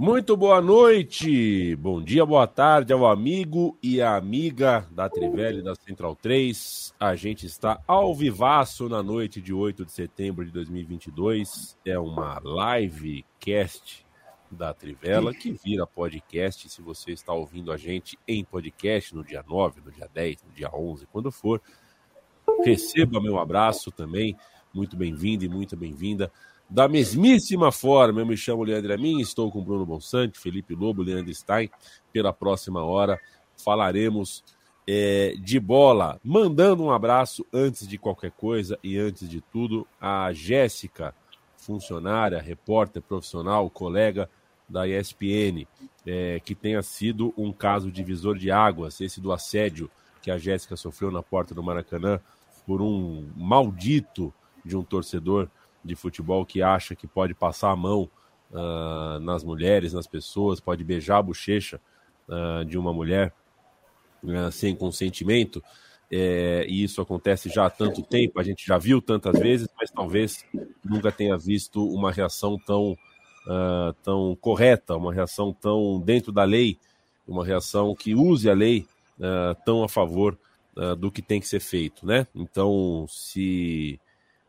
Muito boa noite, bom dia, boa tarde ao amigo e à amiga da Trivela da Central 3. A gente está ao vivaço na noite de 8 de setembro de 2022. É uma live cast da Trivela que vira podcast. Se você está ouvindo a gente em podcast no dia 9, no dia 10, no dia 11, quando for, receba meu abraço também. Muito bem-vindo e muito bem-vinda da mesmíssima forma, eu me chamo Leandro Amin, estou com Bruno Bonsante, Felipe Lobo, Leandro Stein. Pela próxima hora falaremos é, de bola. Mandando um abraço antes de qualquer coisa e antes de tudo a Jéssica, funcionária, repórter profissional, colega da ESPN, é, que tenha sido um caso divisor de águas, esse do assédio que a Jéssica sofreu na porta do Maracanã por um maldito de um torcedor de futebol que acha que pode passar a mão uh, nas mulheres, nas pessoas, pode beijar a bochecha uh, de uma mulher uh, sem consentimento. É, e isso acontece já há tanto tempo, a gente já viu tantas vezes, mas talvez nunca tenha visto uma reação tão, tão correta, uma reação tão dentro da lei, uma reação que use a lei tão a favor do que tem que ser feito, né? Então, se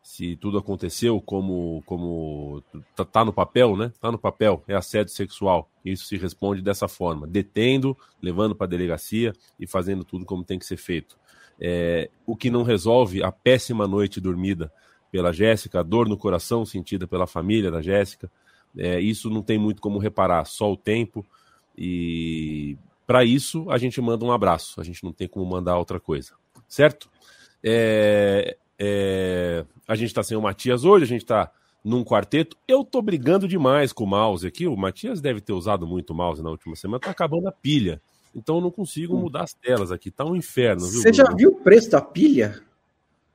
se tudo aconteceu como como tá, tá, no papel, né? Tá no papel, é assédio sexual. Isso se responde dessa forma, detendo, levando para a delegacia e fazendo tudo como tem que ser feito. É, o que não resolve a péssima noite dormida pela Jéssica, a dor no coração sentida pela família da Jéssica. É, isso não tem muito como reparar, só o tempo. E para isso a gente manda um abraço. A gente não tem como mandar outra coisa, certo? É, é, a gente está sem o Matias hoje, a gente está num quarteto. Eu tô brigando demais com o mouse aqui. O Matias deve ter usado muito o mouse na última semana, tá acabando a pilha. Então eu não consigo mudar as telas aqui. Tá um inferno, viu? Você já viu o preço da pilha?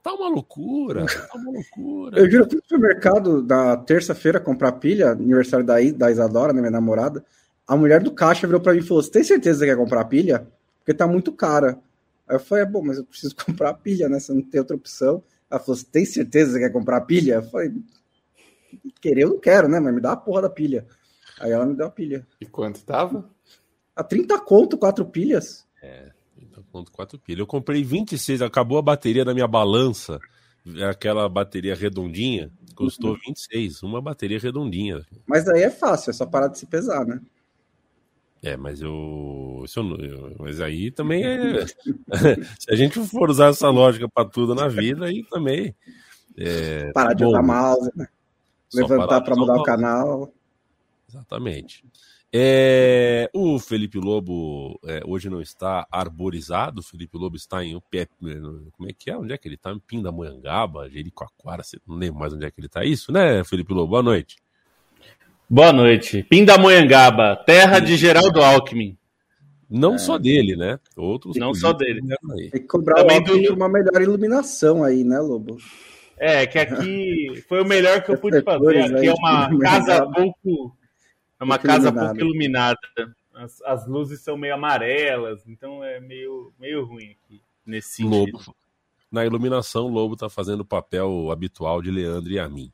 Tá uma loucura, tá uma loucura. eu juro, fui no supermercado da terça-feira comprar pilha, aniversário da, da Isadora, né, minha namorada. A mulher do caixa virou para mim e falou: Você tem certeza que quer comprar pilha? Porque tá muito cara. Aí eu falei: é, Bom, mas eu preciso comprar pilha, né? Você não tem outra opção. Ela falou: Você tem certeza que você quer comprar pilha? Eu falei: Querer eu não quero, né? Mas me dá a porra da pilha. Aí ela me deu a pilha. E quanto tava? A 30 conto, quatro pilhas. É, 30 conto, quatro pilhas. Eu comprei 26, acabou a bateria da minha balança, aquela bateria redondinha, custou 26, uma bateria redondinha. Mas aí é fácil, é só parar de se pesar, né? É, mas eu, eu, mas aí também é. se a gente for usar essa lógica para tudo na vida, aí também. É, Parar de usar mouse, né? Levantar para mudar o canal. Exatamente. É, o Felipe Lobo é, hoje não está arborizado. O Felipe Lobo está em pé. Como é que é? Onde é que ele está? Em Pindamonhangaba, Jericoacoara. Não lembro mais onde é que ele está. Isso, né, Felipe Lobo? Boa noite. Boa noite. Pindamonhangaba, terra de Geraldo Alckmin. Não é. só dele, né? Outros. Não só dele. Tem que cobrar Também do... uma melhor iluminação aí, né, Lobo? É, que aqui foi o melhor que eu pude fazer. Aqui é uma casa pouco. É uma casa pouco iluminada. As, as, luzes são meio amarelas, então é meio, meio ruim aqui nesse sentido. Lobo. Na iluminação, o Lobo está fazendo o papel habitual de Leandro e a mim.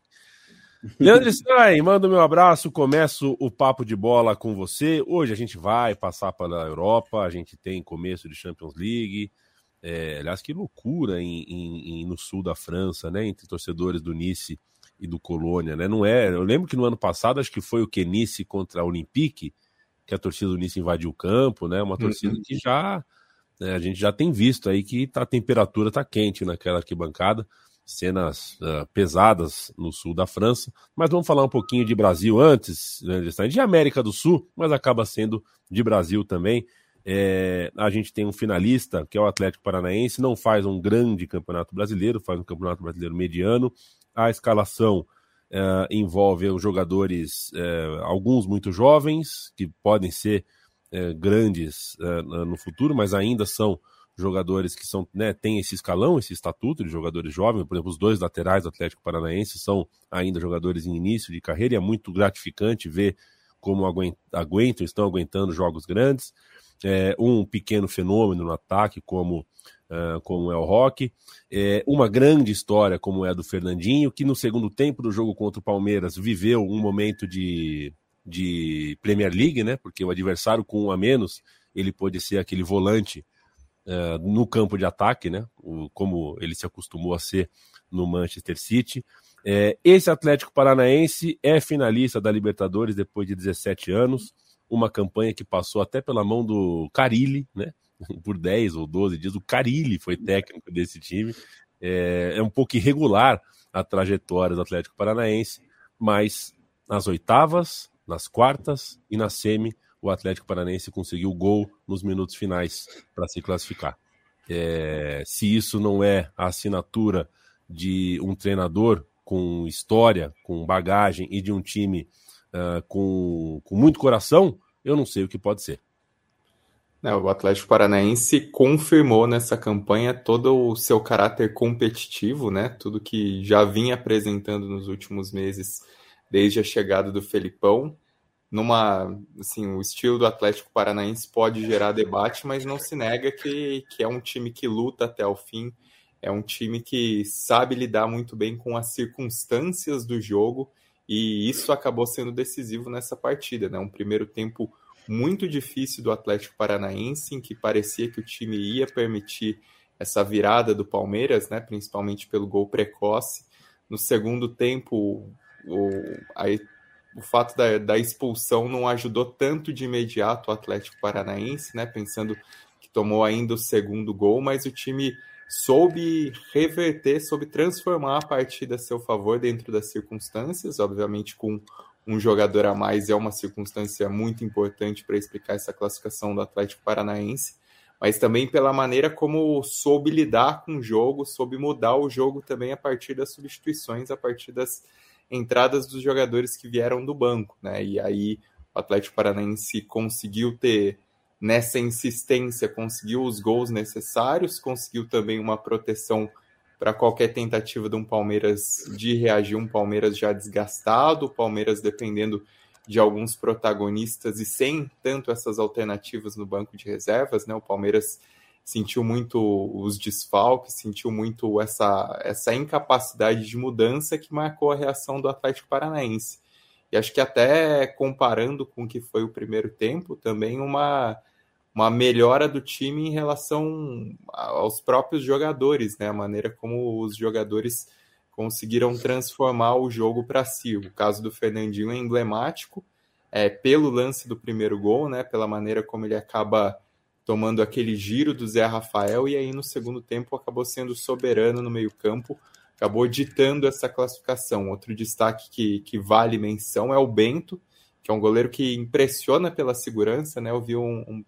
Leandro Stein, manda meu abraço. Começo o papo de bola com você. Hoje a gente vai passar pela Europa, a gente tem começo de Champions League. É, aliás, que loucura em, em, em, no sul da França, né? Entre torcedores do Nice e do Colônia, né? Não é. Eu lembro que no ano passado acho que foi o que Nice contra a Olympique, que a torcida do Nice invadiu o campo, né? Uma torcida uhum. que já né, a gente já tem visto aí que tá, a temperatura tá quente naquela arquibancada cenas uh, pesadas no sul da França. Mas vamos falar um pouquinho de Brasil antes, né, de América do Sul, mas acaba sendo de Brasil também. É, a gente tem um finalista, que é o Atlético Paranaense, não faz um grande campeonato brasileiro, faz um campeonato brasileiro mediano. A escalação uh, envolve os jogadores, alguns muito jovens, que podem ser grandes no futuro, mas ainda são jogadores que são, né, têm esse escalão, esse estatuto de jogadores jovens, por exemplo, os dois laterais do Atlético Paranaense são ainda jogadores em início de carreira, e é muito gratificante ver como aguentam, estão aguentando jogos grandes. É, um pequeno fenômeno no ataque, como, uh, como é o Rock. É, uma grande história, como é a do Fernandinho, que no segundo tempo do jogo contra o Palmeiras viveu um momento de de Premier League, né? Porque o adversário com um a menos, ele pode ser aquele volante uh, no campo de ataque, né? O, como ele se acostumou a ser no Manchester City. É, esse Atlético Paranaense é finalista da Libertadores depois de 17 anos, uma campanha que passou até pela mão do Carilli, né? Por 10 ou 12 dias, o Carilli foi técnico desse time. É, é um pouco irregular a trajetória do Atlético Paranaense, mas nas oitavas, nas quartas e na semi, o Atlético Paranaense conseguiu o gol nos minutos finais para se classificar. É, se isso não é a assinatura de um treinador com história, com bagagem e de um time uh, com, com muito coração, eu não sei o que pode ser. É, o Atlético Paranaense confirmou nessa campanha todo o seu caráter competitivo, né? Tudo que já vinha apresentando nos últimos meses, desde a chegada do Felipão. Numa, assim, o estilo do Atlético Paranaense pode gerar debate, mas não se nega que, que é um time que luta até o fim, é um time que sabe lidar muito bem com as circunstâncias do jogo e isso acabou sendo decisivo nessa partida, né? Um primeiro tempo muito difícil do Atlético Paranaense, em que parecia que o time ia permitir essa virada do Palmeiras, né? Principalmente pelo gol precoce. No segundo tempo, o, a, o fato da, da expulsão não ajudou tanto de imediato o Atlético Paranaense, né? Pensando que tomou ainda o segundo gol, mas o time soube reverter, soube transformar a partida a seu favor dentro das circunstâncias, obviamente com um jogador a mais é uma circunstância muito importante para explicar essa classificação do Atlético Paranaense, mas também pela maneira como soube lidar com o jogo, soube mudar o jogo também a partir das substituições, a partir das entradas dos jogadores que vieram do banco, né? E aí o Atlético Paranaense conseguiu ter nessa insistência, conseguiu os gols necessários, conseguiu também uma proteção para qualquer tentativa de um Palmeiras de reagir, um Palmeiras já desgastado, o Palmeiras dependendo de alguns protagonistas e sem tanto essas alternativas no banco de reservas, né? O Palmeiras sentiu muito os desfalques, sentiu muito essa, essa incapacidade de mudança que marcou a reação do Atlético Paranaense. E acho que até comparando com o que foi o primeiro tempo, também uma uma melhora do time em relação aos próprios jogadores, né? A maneira como os jogadores conseguiram transformar o jogo para si. O caso do Fernandinho é emblemático, é, pelo lance do primeiro gol, né? Pela maneira como ele acaba tomando aquele giro do Zé Rafael e aí no segundo tempo acabou sendo soberano no meio-campo, acabou ditando essa classificação. Outro destaque que, que vale menção é o Bento, que é um goleiro que impressiona pela segurança, né? Eu vi um, um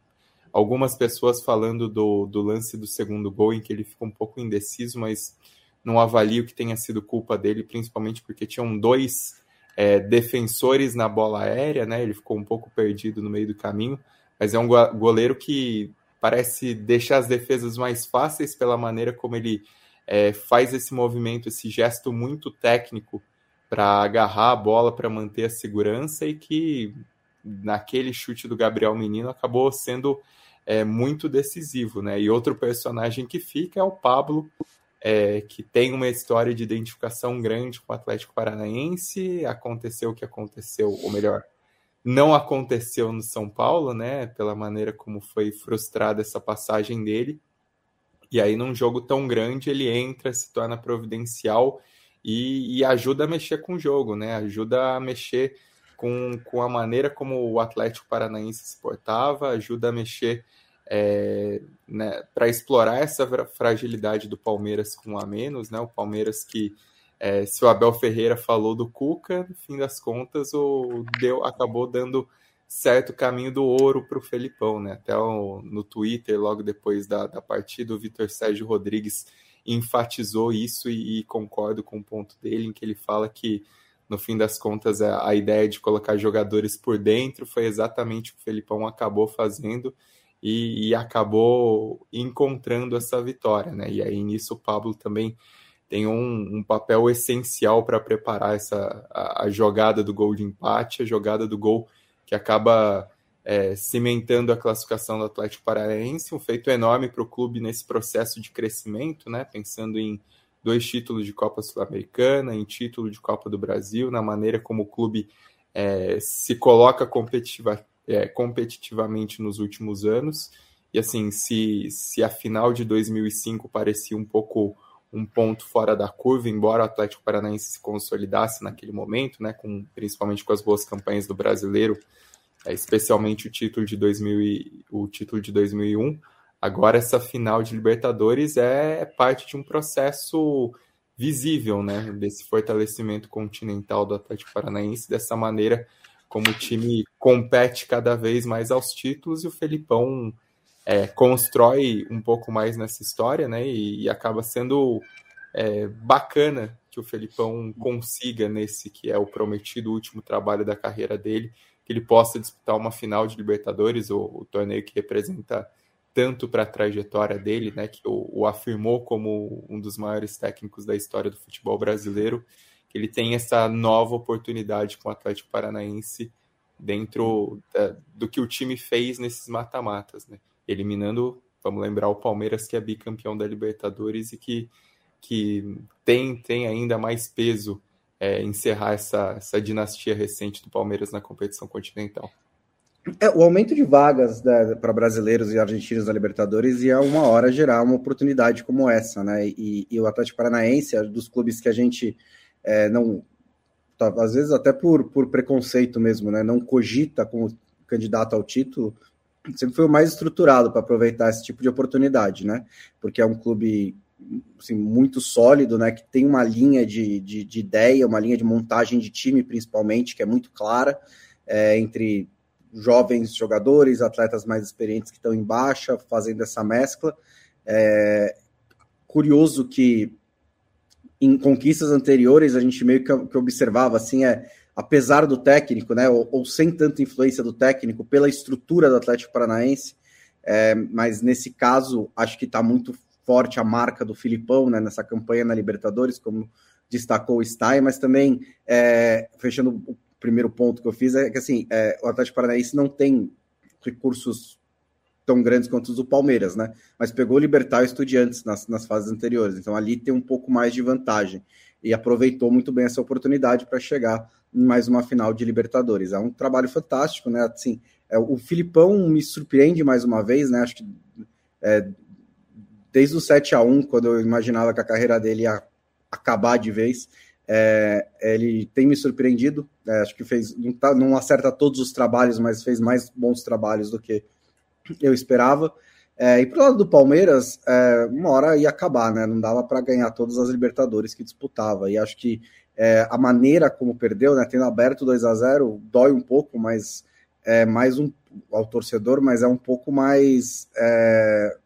algumas pessoas falando do, do lance do segundo gol, em que ele ficou um pouco indeciso, mas não avalio que tenha sido culpa dele, principalmente porque tinham dois é, defensores na bola aérea, né? Ele ficou um pouco perdido no meio do caminho, mas é um goleiro que parece deixar as defesas mais fáceis pela maneira como ele é, faz esse movimento, esse gesto muito técnico para agarrar a bola, para manter a segurança e que naquele chute do Gabriel Menino acabou sendo é muito decisivo, né? E outro personagem que fica é o Pablo, é, que tem uma história de identificação grande com o Atlético Paranaense. Aconteceu o que aconteceu, ou melhor, não aconteceu no São Paulo, né? Pela maneira como foi frustrada essa passagem dele. E aí, num jogo tão grande, ele entra, se torna providencial e, e ajuda a mexer com o jogo, né? Ajuda a mexer com, com a maneira como o Atlético Paranaense se portava, ajuda a mexer é, né, para explorar essa fragilidade do Palmeiras com a menos, né? O Palmeiras que é, se o Abel Ferreira falou do Cuca, no fim das contas, o deu acabou dando certo caminho do ouro para o Felipão, né? Até o, no Twitter, logo depois da, da partida, o Vitor Sérgio Rodrigues enfatizou isso e, e concordo com o ponto dele, em que ele fala que no fim das contas, a, a ideia de colocar jogadores por dentro foi exatamente o que o Felipão acabou fazendo e, e, acabou encontrando essa vitória, né? E aí nisso o Pablo também tem um, um papel essencial para preparar essa a, a, jogada do gol de empate, a jogada do gol que acaba é, cimentando a classificação do Atlético Paranaense, um feito enorme para o clube nesse processo de crescimento, né? Pensando em dois títulos de Copa Sul-Americana, em título de Copa do Brasil, na maneira como o clube é, se coloca competitiva, é, competitivamente nos últimos anos. E assim, se, se a final de 2005 parecia um pouco um ponto fora da curva, embora o Atlético Paranaense se consolidasse naquele momento, né, com, principalmente com as boas campanhas do brasileiro, é, especialmente o título de 2000 e, o título de 2001. Agora essa final de Libertadores é parte de um processo visível, né, desse fortalecimento continental do Atlético Paranaense, dessa maneira como o time compete cada vez mais aos títulos e o Felipão é, constrói um pouco mais nessa história, né, e, e acaba sendo é, bacana que o Felipão consiga nesse que é o prometido último trabalho da carreira dele, que ele possa disputar uma final de Libertadores, o, o torneio que representa tanto para a trajetória dele, né, que o, o, afirmou como um dos maiores técnicos da história do futebol brasileiro, que ele tem essa nova oportunidade com o Atlético Paranaense dentro da, do que o time fez nesses mata-matas, né, eliminando, vamos lembrar, o Palmeiras que é bicampeão da Libertadores e que, que tem, tem ainda mais peso é, encerrar essa, essa dinastia recente do Palmeiras na competição continental. É, o aumento de vagas né, para brasileiros e argentinos na Libertadores ia uma hora gerar uma oportunidade como essa, né? E, e o Atlético Paranaense, dos clubes que a gente é, não, tá, às vezes até por, por preconceito mesmo, né? Não cogita como candidato ao título, sempre foi o mais estruturado para aproveitar esse tipo de oportunidade, né? Porque é um clube assim, muito sólido, né? Que tem uma linha de, de, de, ideia, uma linha de montagem de time, principalmente, que é muito clara é, entre jovens jogadores, atletas mais experientes que estão em baixa, fazendo essa mescla. É, curioso que em conquistas anteriores a gente meio que, que observava assim é apesar do técnico, né, ou, ou, sem tanta influência do técnico, pela estrutura do Atlético Paranaense, é, mas nesse caso acho que está muito forte a marca do Filipão né, nessa campanha na Libertadores, como destacou o Stein, mas também, é, fechando o primeiro ponto que eu fiz, é que assim, é, o Atlético Paranaense não tem recursos tão grandes quanto os do Palmeiras, né? Mas pegou o Libertar e Estudiantes nas, nas fases anteriores, então ali tem um pouco mais de vantagem e aproveitou muito bem essa oportunidade para chegar mais uma final de Libertadores. É um trabalho fantástico, né? Assim, é, o Filipão me surpreende mais uma vez, né? Acho que é, desde o 7 a 1 quando eu imaginava que a carreira dele ia acabar de vez. É, ele tem me surpreendido. É, acho que fez não, tá, não, acerta todos os trabalhos, mas fez mais bons trabalhos do que eu esperava. É, e pro lado do Palmeiras, é, uma hora ia acabar, né? Não dava para ganhar todas as Libertadores que disputava. E acho que é, a maneira como perdeu, né? Tendo aberto 2 a 0 dói um pouco, mas é mais um ao torcedor, mas é um pouco mais é,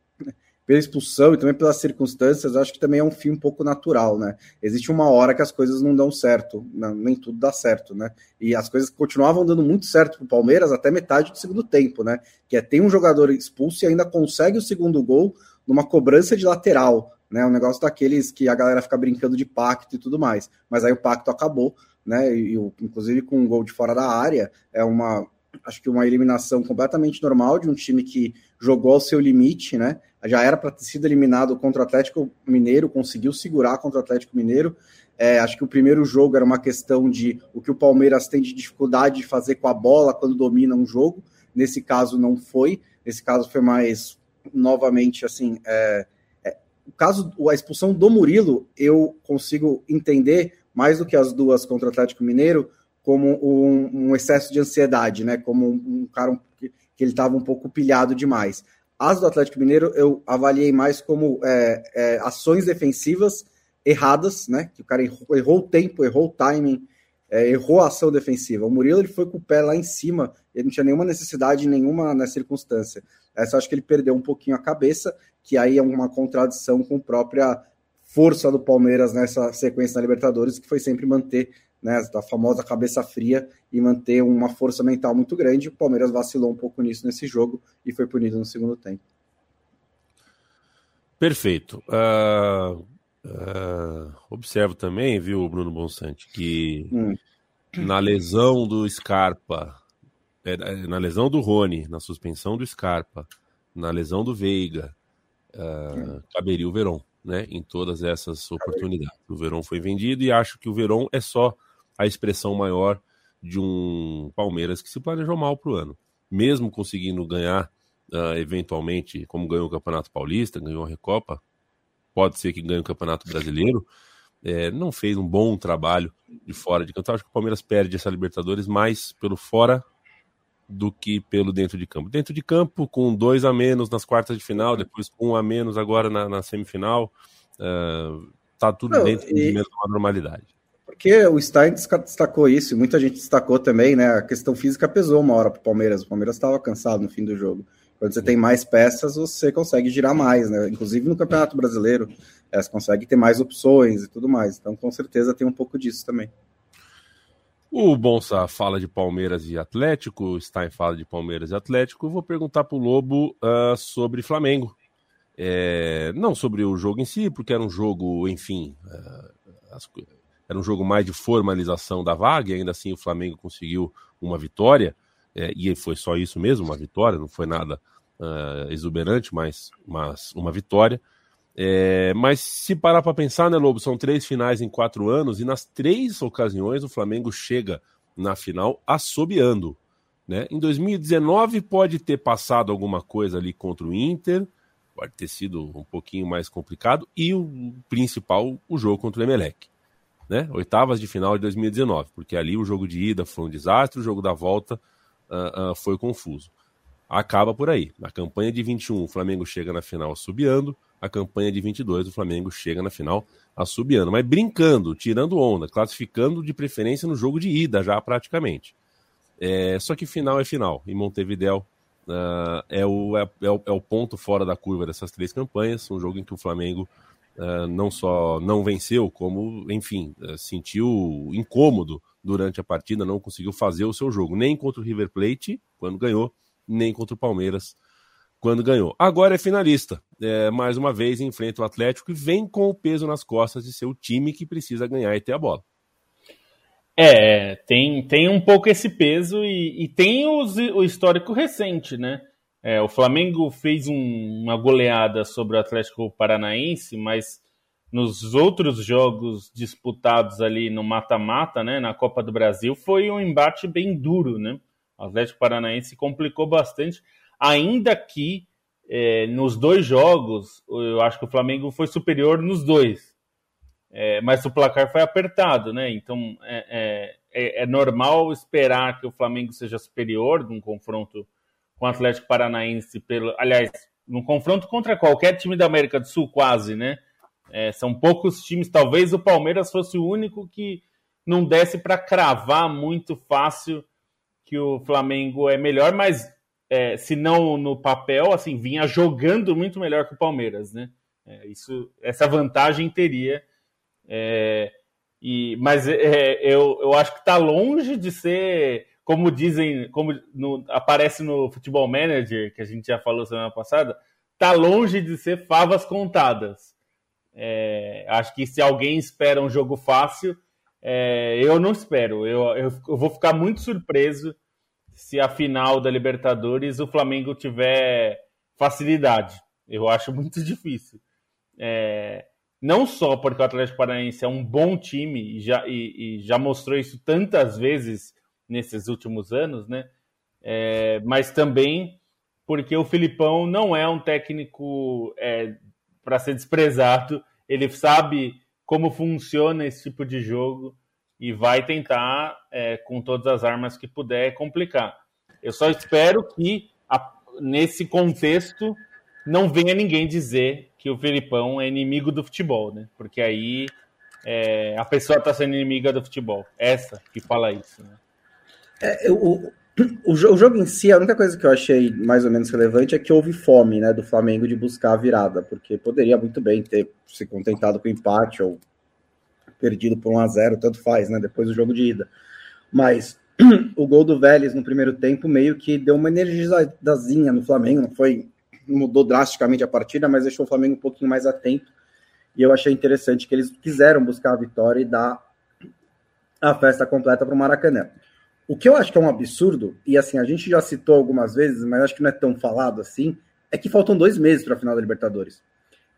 pela expulsão e também pelas circunstâncias, acho que também é um fim um pouco natural, né? Existe uma hora que as coisas não dão certo, não, nem tudo dá certo, né? E as coisas continuavam dando muito certo para o Palmeiras até metade do segundo tempo, né? Que é tem um jogador expulso e ainda consegue o segundo gol numa cobrança de lateral, né? Um negócio daqueles que a galera fica brincando de pacto e tudo mais. Mas aí o pacto acabou, né? E, inclusive com um gol de fora da área, é uma acho que uma eliminação completamente normal de um time que jogou ao seu limite, né? já era para ter sido eliminado contra o Atlético Mineiro, conseguiu segurar contra o Atlético Mineiro. É, acho que o primeiro jogo era uma questão de o que o Palmeiras tem de dificuldade de fazer com a bola quando domina um jogo. Nesse caso não foi. Nesse caso foi mais novamente assim. É, o caso, a expulsão do Murilo, eu consigo entender mais do que as duas contra o Atlético Mineiro como um, um excesso de ansiedade, né? Como um, cara que, que ele estava um pouco pilhado demais. As do Atlético Mineiro eu avaliei mais como é, é, ações defensivas erradas, né? Que o cara errou, errou o tempo, errou o timing, é, errou a ação defensiva. O Murilo ele foi com o pé lá em cima, ele não tinha nenhuma necessidade nenhuma na circunstância. Essa eu acho que ele perdeu um pouquinho a cabeça, que aí é uma contradição com a própria força do Palmeiras nessa sequência na Libertadores, que foi sempre manter né, a famosa cabeça fria e manter uma força mental muito grande. O Palmeiras vacilou um pouco nisso nesse jogo e foi punido no segundo tempo. Perfeito. Uh, uh, observo também, viu, Bruno Bonsante, que hum. na lesão do Scarpa, é, na lesão do Rony, na suspensão do Scarpa, na lesão do Veiga, uh, hum. caberia o Verón. Né, em todas essas oportunidades. O Verón foi vendido e acho que o Verón é só a expressão maior de um Palmeiras que se planejou mal para o ano. Mesmo conseguindo ganhar, uh, eventualmente, como ganhou o Campeonato Paulista, ganhou a Recopa, pode ser que ganhe o Campeonato Brasileiro, é, não fez um bom trabalho de fora de campo. Acho que o Palmeiras perde essa Libertadores mais pelo fora do que pelo dentro de campo. Dentro de campo, com dois a menos nas quartas de final, depois com um a menos agora na, na semifinal, uh, tá tudo não, dentro e... de uma normalidade. Porque o Stein destacou isso, e muita gente destacou também, né? A questão física pesou uma hora para o Palmeiras. O Palmeiras estava cansado no fim do jogo. Quando você tem mais peças, você consegue girar mais, né? Inclusive no Campeonato Brasileiro, você consegue ter mais opções e tudo mais. Então, com certeza, tem um pouco disso também. O Bonsa fala de Palmeiras e Atlético, o Stein fala de Palmeiras e Atlético. Vou perguntar para o Lobo uh, sobre Flamengo. É, não sobre o jogo em si, porque era um jogo, enfim, uh, as, era um jogo mais de formalização da vaga, e ainda assim o Flamengo conseguiu uma vitória, é, e foi só isso mesmo, uma vitória, não foi nada uh, exuberante, mas, mas uma vitória. É, mas se parar para pensar, né, Lobo, são três finais em quatro anos, e nas três ocasiões o Flamengo chega na final assobiando. Né? Em 2019 pode ter passado alguma coisa ali contra o Inter, pode ter sido um pouquinho mais complicado, e o principal, o jogo contra o Emelec. Né? Oitavas de final de 2019, porque ali o jogo de ida foi um desastre, o jogo da volta uh, uh, foi confuso. Acaba por aí. Na campanha de 21, o Flamengo chega na final assobiando, a campanha de 22 o Flamengo chega na final assobiando, mas brincando, tirando onda, classificando de preferência no jogo de ida já praticamente. É, só que final é final, e Montevideo uh, é, o, é, é, o, é o ponto fora da curva dessas três campanhas, um jogo em que o Flamengo uh, não só não venceu, como, enfim, uh, sentiu incômodo durante a partida, não conseguiu fazer o seu jogo, nem contra o River Plate, quando ganhou, nem contra o Palmeiras, quando ganhou. Agora é finalista. É, mais uma vez enfrenta o Atlético e vem com o peso nas costas de ser o time que precisa ganhar e ter a bola. É, tem, tem um pouco esse peso e, e tem os, o histórico recente, né? É, o Flamengo fez um, uma goleada sobre o Atlético Paranaense, mas nos outros jogos disputados ali no mata-mata, né, na Copa do Brasil, foi um embate bem duro, né? O Atlético Paranaense complicou bastante ainda que é, nos dois jogos, eu acho que o Flamengo foi superior nos dois. É, mas o placar foi apertado, né? Então é, é, é, é, normal esperar que o Flamengo seja superior num confronto com o Atlético Paranaense, pelo, aliás, num confronto contra qualquer time da América do Sul, quase, né? É, são poucos times, talvez o Palmeiras fosse o único que não desse para cravar muito fácil que o Flamengo é melhor, mas é, se não no papel, assim, vinha jogando muito melhor que o Palmeiras, né? É, isso, essa vantagem teria. É, e, mas é, eu, eu acho que está longe de ser, como dizem, como no, aparece no Futebol Manager, que a gente já falou semana passada, está longe de ser favas contadas. É, acho que se alguém espera um jogo fácil, é, eu não espero. Eu, eu, eu vou ficar muito surpreso se a final da Libertadores o Flamengo tiver facilidade. Eu acho muito difícil. É, não só porque o Atlético Paranaense é um bom time e já, e, e já mostrou isso tantas vezes nesses últimos anos, né? É, mas também porque o Filipão não é um técnico é, para ser desprezado. Ele sabe como funciona esse tipo de jogo e vai tentar, é, com todas as armas que puder, complicar. Eu só espero que, a, nesse contexto, não venha ninguém dizer que o Felipão é inimigo do futebol, né? Porque aí é, a pessoa está sendo inimiga do futebol. Essa que fala isso, né? É, o, o, jogo em si, a única coisa que eu achei mais ou menos relevante é que houve fome, né, do Flamengo de buscar a virada, porque poderia muito bem ter se contentado com empate ou perdido por 1 a 0 tanto faz, né? Depois do jogo de ida. Mas o gol do Vélez no primeiro tempo meio que deu uma energizazinha no Flamengo, não foi mudou drasticamente a partida, mas deixou o Flamengo um pouquinho mais atento. E eu achei interessante que eles quiseram buscar a vitória e dar a festa completa para o Maracanã. O que eu acho que é um absurdo, e assim, a gente já citou algumas vezes, mas acho que não é tão falado assim, é que faltam dois meses para a final da Libertadores.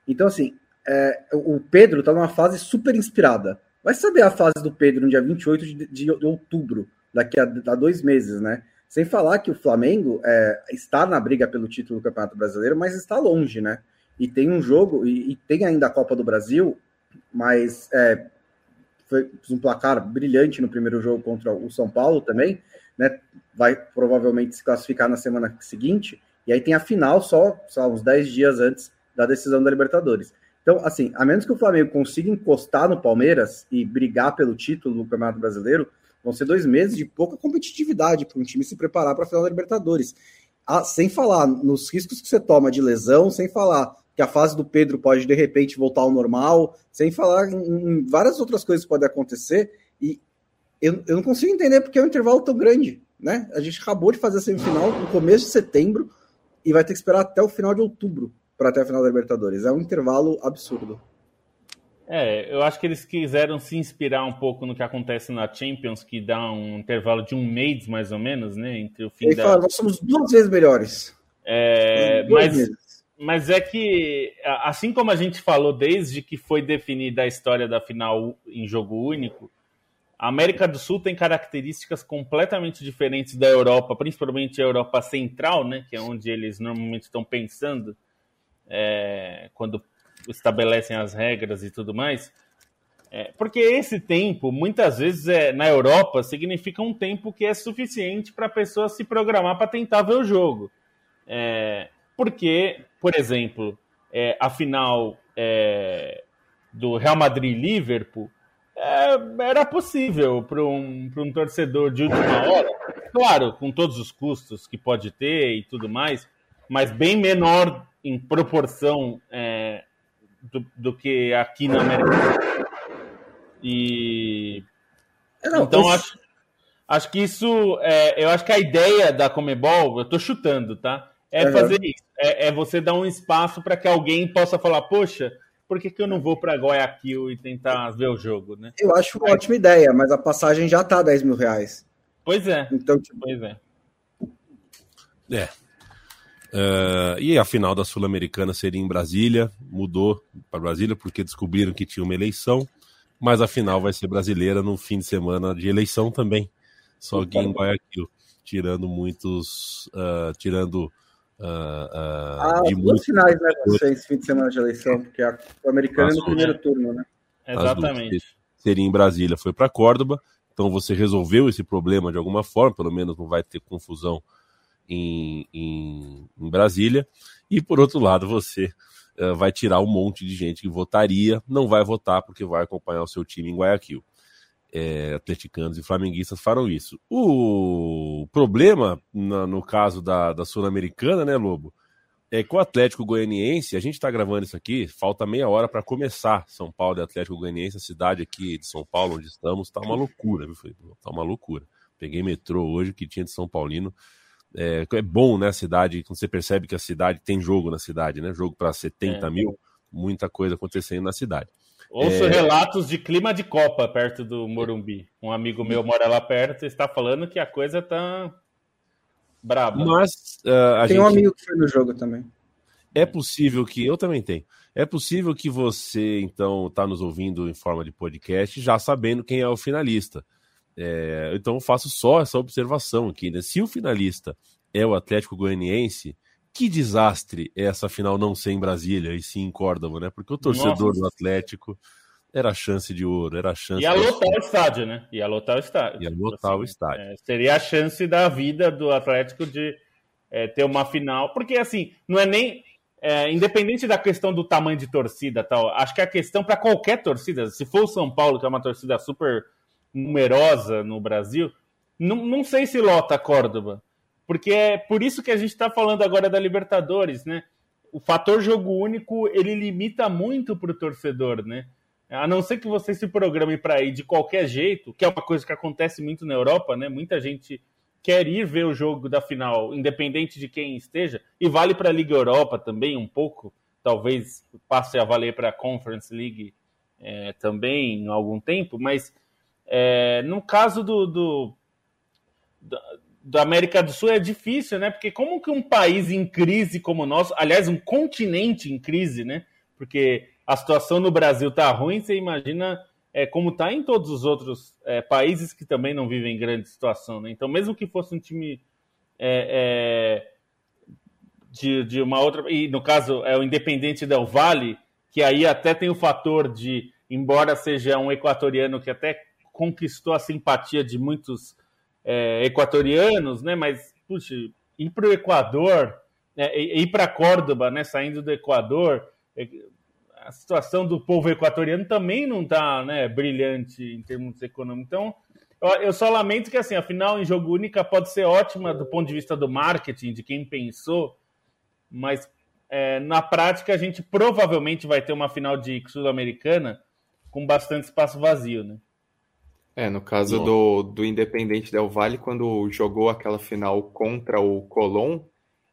Então, assim, é, o Pedro está numa fase super inspirada. Vai saber a fase do Pedro no dia 28 de, de, outubro, daqui a, a dois meses, né? Sem falar que o Flamengo é, está na briga pelo título do Campeonato Brasileiro, mas está longe, né? E tem um jogo, e, e tem ainda a Copa do Brasil, mas é, foi um placar brilhante no primeiro jogo contra o São Paulo também, né? Vai provavelmente se classificar na semana seguinte, e aí tem a final só, só uns 10 dias antes da decisão da Libertadores. Então, assim, a menos que o Flamengo consiga encostar no Palmeiras e brigar pelo título do Campeonato Brasileiro, Vão ser dois meses de pouca competitividade para um time se preparar para a final da Libertadores. Ah, sem falar nos riscos que você toma de lesão, sem falar que a fase do Pedro pode de repente voltar ao normal, sem falar em, várias outras coisas que podem acontecer. E eu, eu não consigo entender porque é um intervalo tão grande. Né? A gente acabou de fazer a semifinal no começo de setembro e vai ter que esperar até o final de outubro para ter a final da Libertadores. É um intervalo absurdo. É, eu acho que eles quiseram se inspirar um pouco no que acontece na Champions, que dá um intervalo de um mês mais ou menos, né? Entre o fim Ele da. Fala, nós somos duas vezes melhores. É, mas, mas é que, assim como a gente falou desde que foi definida a história da final em jogo único, a América do Sul tem características completamente diferentes da Europa, principalmente a Europa Central, né? Que é onde eles normalmente estão pensando é, quando estabelecem as regras e tudo mais. É, porque esse tempo, muitas vezes, é, na Europa, significa um tempo que é suficiente para a pessoa se programar para tentar ver o jogo. É, porque, por exemplo, é, a final é, do Real Madrid-Liverpool é, era possível para um, um torcedor de última hora, claro, com todos os custos que pode ter e tudo mais, mas bem menor em proporção é, do, do que aqui na América. E é, Não, então acho, acho que isso é, eu acho que a ideia da Comebol, eu tô chutando, tá? É uhum. fazer isso, é, é, você dar um espaço para que alguém possa falar, poxa, por que, que eu não vou para Guayaquil e tentar ver o jogo, né? Eu acho uma ótima ideia, mas a passagem já tá 10 mil reais. Pois é. Então, tipo... pois é. É, Uh, e a final da Sul-Americana seria em Brasília, mudou para Brasília porque descobriram que tinha uma eleição, mas a final vai ser brasileira no fim de semana de eleição também, só que em Guayaquil, tirando muitos, uh, tirando uh, ah, de duas finais, né, esse fim de semana de eleição, porque a Sul-Americana é no primeiro turno, né? Exatamente. Seria em Brasília, foi para Córdoba, então você resolveu esse problema de alguma forma, pelo menos não vai ter confusão em, em, em Brasília, e por outro lado, você uh, vai tirar um monte de gente que votaria, não vai votar porque vai acompanhar o seu time em Guayaquil. É, atleticanos e flamenguistas farão isso. O problema, na, no caso da, da Sul-Americana, né, Lobo, é que o Atlético Goianiense, a gente está gravando isso aqui, falta meia hora para começar São Paulo e Atlético Goianiense, a cidade aqui de São Paulo, onde estamos, está uma loucura, viu? Tá uma loucura. Peguei metrô hoje que tinha de São Paulino, é, é bom, né, a cidade, quando você percebe que a cidade tem jogo na cidade, né? Jogo para 70 é. mil, muita coisa acontecendo na cidade. Ouço é... relatos de clima de Copa perto do Morumbi. Um amigo meu mora lá perto e está falando que a coisa tá braba. Mas uh, tem gente... um amigo que foi no jogo também. É possível que eu também tenho. É possível que você então está nos ouvindo em forma de podcast já sabendo quem é o finalista. É, então eu faço só essa observação aqui, né? Se o finalista é o Atlético Goianiense, que desastre é essa final não ser em Brasília e sim em Córdoba, né? Porque o torcedor Nossa. do Atlético era a chance de ouro, era a chance. Ia lotar o estádio, né? Ia lotar o estádio. Ia lotar assim, o estádio. É, seria a chance da vida do Atlético de é, ter uma final, porque assim, não é nem. É, independente da questão do tamanho de torcida tal, acho que a questão para qualquer torcida, se for o São Paulo, que é uma torcida super numerosa no Brasil, não, não sei se lota Córdoba, porque é por isso que a gente está falando agora da Libertadores, né? O fator jogo único ele limita muito para o torcedor, né? A não ser que você se programe para ir de qualquer jeito, que é uma coisa que acontece muito na Europa, né? Muita gente quer ir ver o jogo da final, independente de quem esteja, e vale para a Liga Europa também um pouco, talvez passe a valer para a Conference League é, também em algum tempo, mas é, no caso do, do, da América do Sul é difícil, né? Porque como que um país em crise como o nosso, aliás, um continente em crise, né? Porque a situação no Brasil tá ruim, você imagina é, como está em todos os outros é, países que também não vivem grande situação. Né? Então, mesmo que fosse um time é, é, de, de uma outra. E no caso é o Independente Del Vale, que aí até tem o fator de, embora seja um equatoriano que até conquistou a simpatia de muitos é, equatorianos, né? Mas, puxa, ir para o Equador, é, ir para Córdoba, né? Saindo do Equador, é, a situação do povo equatoriano também não está né, brilhante em termos econômicos. Então, eu só lamento que, assim, a final em jogo única pode ser ótima do ponto de vista do marketing, de quem pensou, mas é, na prática a gente provavelmente vai ter uma final de Sul-Americana com bastante espaço vazio, né? É, no caso do, do Independente Del Valle, quando jogou aquela final contra o Colón,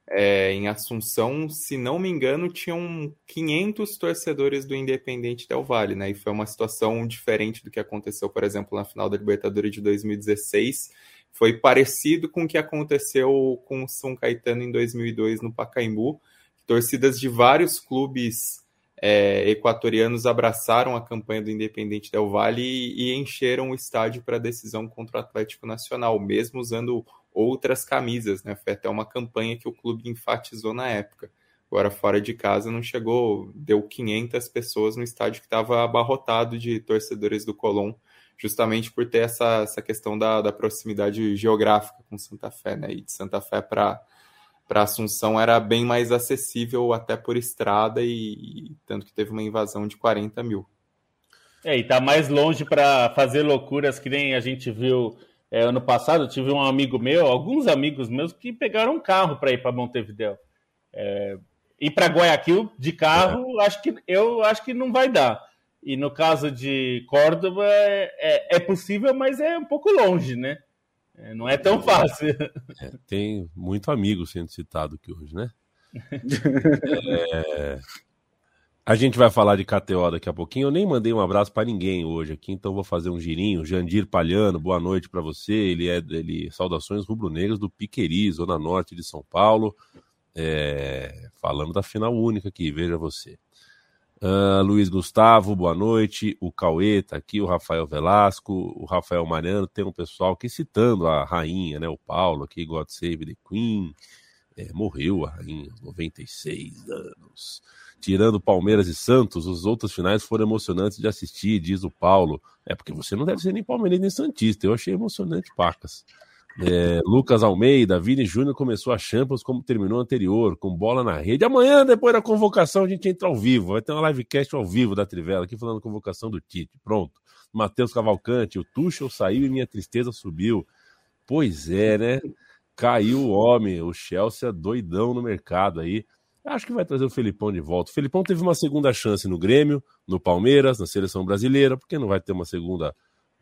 é, em Assunção, se não me engano, tinham 500 torcedores do Independente Del Valle, né? E foi uma situação diferente do que aconteceu, por exemplo, na final da Libertadores de 2016. Foi parecido com o que aconteceu com o São Caetano em 2002 no Pacaembu. Torcidas de vários clubes é, equatorianos abraçaram a campanha do Independente Del Valle e, e encheram o estádio para a decisão contra o Atlético Nacional, mesmo usando outras camisas, né? Foi até uma campanha que o clube enfatizou na época. Agora, fora de casa, não chegou, deu 500 pessoas no estádio que estava abarrotado de torcedores do Colón, justamente por ter essa, essa questão da, da proximidade geográfica com Santa Fé, né? E de Santa Fé para para Assunção era bem mais acessível até por estrada e, e, tanto que teve uma invasão de 40 mil. É, e tá mais longe para fazer loucuras que nem a gente viu é, ano passado. Eu tive um amigo meu, alguns amigos meus que pegaram um carro para ir para Montevideo. É, ir para Guayaquil de carro, é. acho que eu acho que não vai dar. E no caso de Córdoba é, é, é possível, mas é um pouco longe, né? É, não é tão fácil. É, tem muito amigo sendo citado aqui hoje, né? é... A gente vai falar de KTO daqui a pouquinho. Eu nem mandei um abraço para ninguém hoje aqui, então vou fazer um girinho. Jandir Palhano, boa noite para você. Ele é ele saudações rubro-negras do Piqueri, zona norte de São Paulo. É... Falando da final única aqui, veja você. Uh, Luiz Gustavo, boa noite. O Cauê tá aqui, o Rafael Velasco, o Rafael Mariano. Tem um pessoal aqui citando a rainha, né? O Paulo aqui, God Save the Queen. É, morreu a rainha, 96 anos. Tirando Palmeiras e Santos, os outros finais foram emocionantes de assistir, diz o Paulo. É porque você não deve ser nem palmeirense nem santista. Eu achei emocionante, pacas. É, Lucas Almeida, Vini Júnior começou a Champions como terminou anterior, com bola na rede. Amanhã, depois da convocação, a gente entra ao vivo. Vai ter uma livecast ao vivo da Trivela aqui falando convocação do Tite. Pronto. Matheus Cavalcante, o Tuchel saiu e minha tristeza subiu. Pois é, né? Caiu o homem, o Chelsea é doidão no mercado aí. Acho que vai trazer o Felipão de volta. O Felipão teve uma segunda chance no Grêmio, no Palmeiras, na seleção brasileira, porque não vai ter uma segunda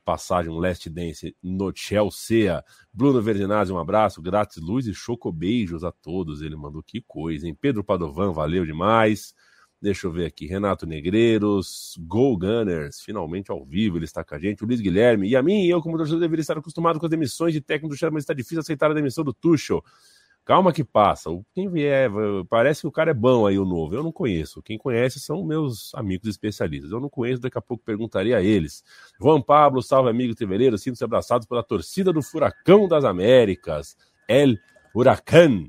passagem, um last dance no Chelsea. Bruno Verdinazzi, um abraço, grátis luz e choco beijos a todos. Ele mandou que coisa, hein? Pedro Padovan, valeu demais. Deixa eu ver aqui, Renato Negreiros, Go Gunners, finalmente ao vivo, ele está com a gente. O Luiz Guilherme, e a mim, eu como torcedor deveria estar acostumado com as demissões de técnico do Chelsea, mas está difícil aceitar a demissão do Tuchel. Calma que passa. Quem vier, parece que o cara é bom aí, o novo. Eu não conheço. Quem conhece são meus amigos especialistas. Eu não conheço, daqui a pouco perguntaria a eles. João Pablo, salve amigo Treveleiro, sinto-se abraçados pela torcida do Furacão das Américas. El Huracan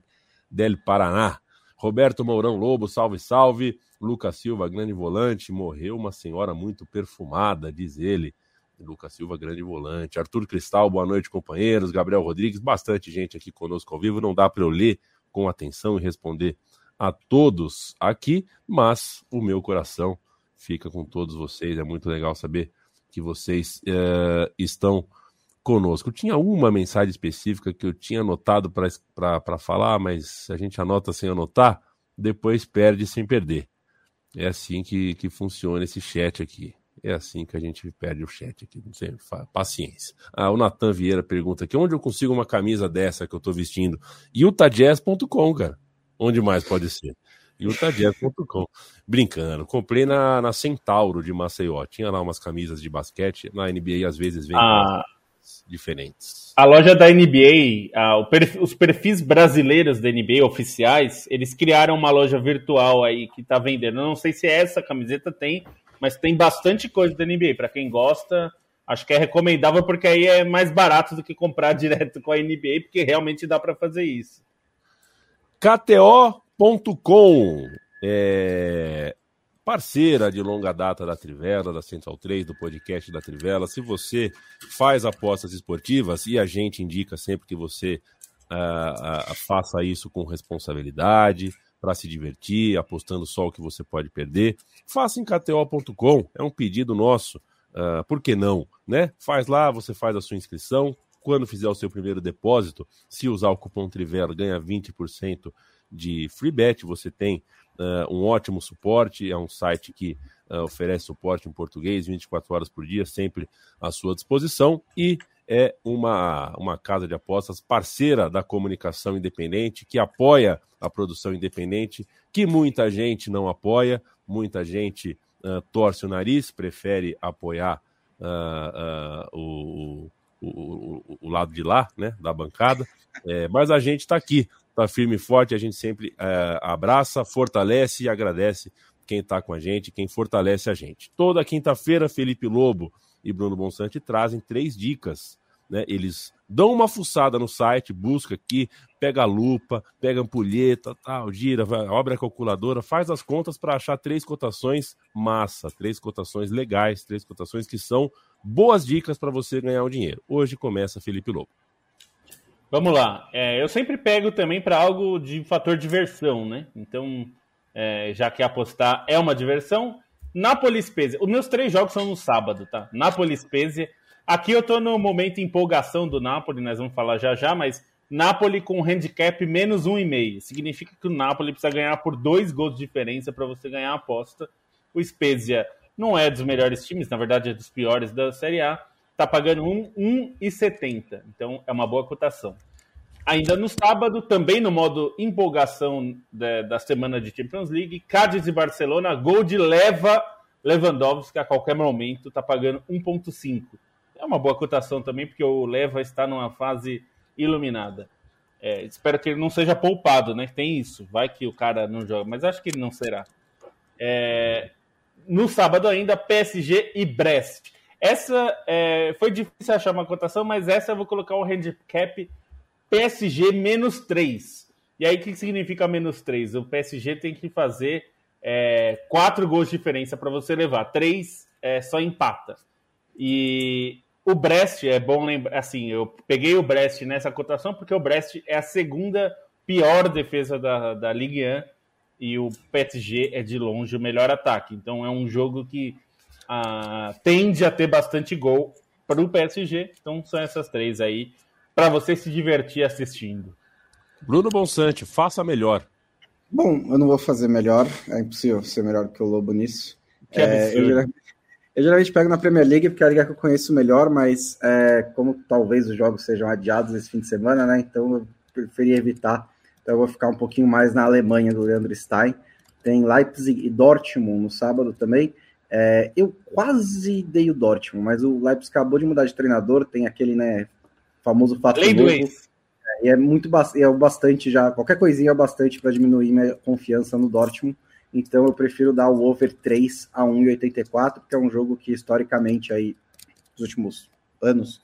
del Paraná. Roberto Mourão Lobo, salve, salve. Lucas Silva, grande volante, morreu uma senhora muito perfumada, diz ele. Lucas Silva, grande volante. Arthur Cristal, boa noite, companheiros. Gabriel Rodrigues, bastante gente aqui conosco ao vivo. Não dá para eu ler com atenção e responder a todos aqui, mas o meu coração fica com todos vocês. É muito legal saber que vocês uh, estão conosco. Tinha uma mensagem específica que eu tinha anotado para falar, mas a gente anota sem anotar, depois perde sem perder. É assim que, que funciona esse chat aqui. É assim que a gente perde o chat aqui. Não sei, paciência. Ah, o Natan Vieira pergunta aqui: onde eu consigo uma camisa dessa que eu tô vestindo? utahjazz.com, cara. Onde mais pode ser? utahjazz.com. Brincando, comprei na, na Centauro de Maceió. Tinha lá umas camisas de basquete. Na NBA, às vezes, vem ah, diferentes. A loja da NBA, ah, perfil, os perfis brasileiros da NBA oficiais, eles criaram uma loja virtual aí que tá vendendo. Eu não sei se essa camiseta tem mas tem bastante coisa da NBA. Para quem gosta, acho que é recomendável porque aí é mais barato do que comprar direto com a NBA, porque realmente dá para fazer isso. KTO.com é parceira de longa data da Trivela, da Central 3, do podcast da Trivela. Se você faz apostas esportivas e a gente indica sempre que você uh, uh, faça isso com responsabilidade, para se divertir, apostando só o que você pode perder, faça em KTO.com, é um pedido nosso. Uh, por que não? Né? Faz lá, você faz a sua inscrição. Quando fizer o seu primeiro depósito, se usar o cupom Trivela, ganha 20% de free bet. Você tem uh, um ótimo suporte, é um site que uh, oferece suporte em português 24 horas por dia, sempre à sua disposição. E é uma, uma casa de apostas parceira da comunicação independente, que apoia a produção independente, que muita gente não apoia, muita gente uh, torce o nariz, prefere apoiar uh, uh, o, o, o, o, lado de lá, né, da bancada, é, mas a gente está aqui, está firme e forte, a gente sempre é, abraça, fortalece e agradece quem está com a gente, quem fortalece a gente. Toda quinta-feira, Felipe Lobo e Bruno Bonsante trazem três dicas. Né? Eles dão uma fuçada no site, busca aqui, pega a lupa, pega a ampulheta, tal, gira, vai, abre a calculadora, faz as contas para achar três cotações massa, três cotações legais, três cotações que são boas dicas para você ganhar o dinheiro. Hoje começa Felipe Lobo. Vamos lá. É, eu sempre pego também para algo de fator diversão, né? Então, é, já que apostar é uma diversão, Napoli Spezia. Os meus três jogos são no sábado, tá? Napoli Spezia. Aqui eu tô no momento empolgação do Napoli, nós vamos falar já já, mas Napoli com handicap menos um e meio. Significa que o Napoli precisa ganhar por dois gols de diferença para você ganhar a aposta. O Spezia não é dos melhores times, na verdade é dos piores da Série A. Tá pagando 1,70. Então é uma boa cotação. Ainda no sábado, também no modo empolgação da, da semana de Champions League, Cádiz e Barcelona, gol de leva Lewandowski a qualquer momento, tá pagando 1,5. É uma boa cotação também, porque o Leva está numa fase iluminada. É, espero que ele não seja poupado, né? Tem isso. Vai que o cara não joga, mas acho que ele não será. É, no sábado ainda, PSG e Brest. Essa é, foi difícil achar uma cotação, mas essa eu vou colocar o handicap PSG menos 3. E aí, o que significa menos 3? O PSG tem que fazer é, 4 gols de diferença para você levar. 3 é, só empata. E o Brest, é bom lembrar, assim, eu peguei o Brest nessa cotação porque o Brest é a segunda pior defesa da, da Ligue 1 e o PSG é de longe o melhor ataque. Então é um jogo que ah, tende a ter bastante gol para o PSG. Então são essas três aí para você se divertir assistindo. Bruno Bonsante, faça melhor. Bom, eu não vou fazer melhor, é impossível ser melhor que o Lobo nisso. É, eu, eu, geralmente pego na Premier League porque é a liga que eu conheço melhor, mas é, como talvez os jogos sejam adiados esse fim de semana, né? Então eu preferi evitar. Então eu vou ficar um pouquinho mais na Alemanha do Leandro Stein. Tem Leipzig e Dortmund no sábado também. É, eu quase dei o Dortmund, mas o Leipzig acabou de mudar de treinador, tem aquele, né, famoso fato Lei novo. É, e é muito é bastante já, qualquer coisinha é bastante para diminuir minha confiança no Dortmund. Então eu prefiro dar o over 3 a 1,84, porque é um jogo que historicamente aí nos últimos anos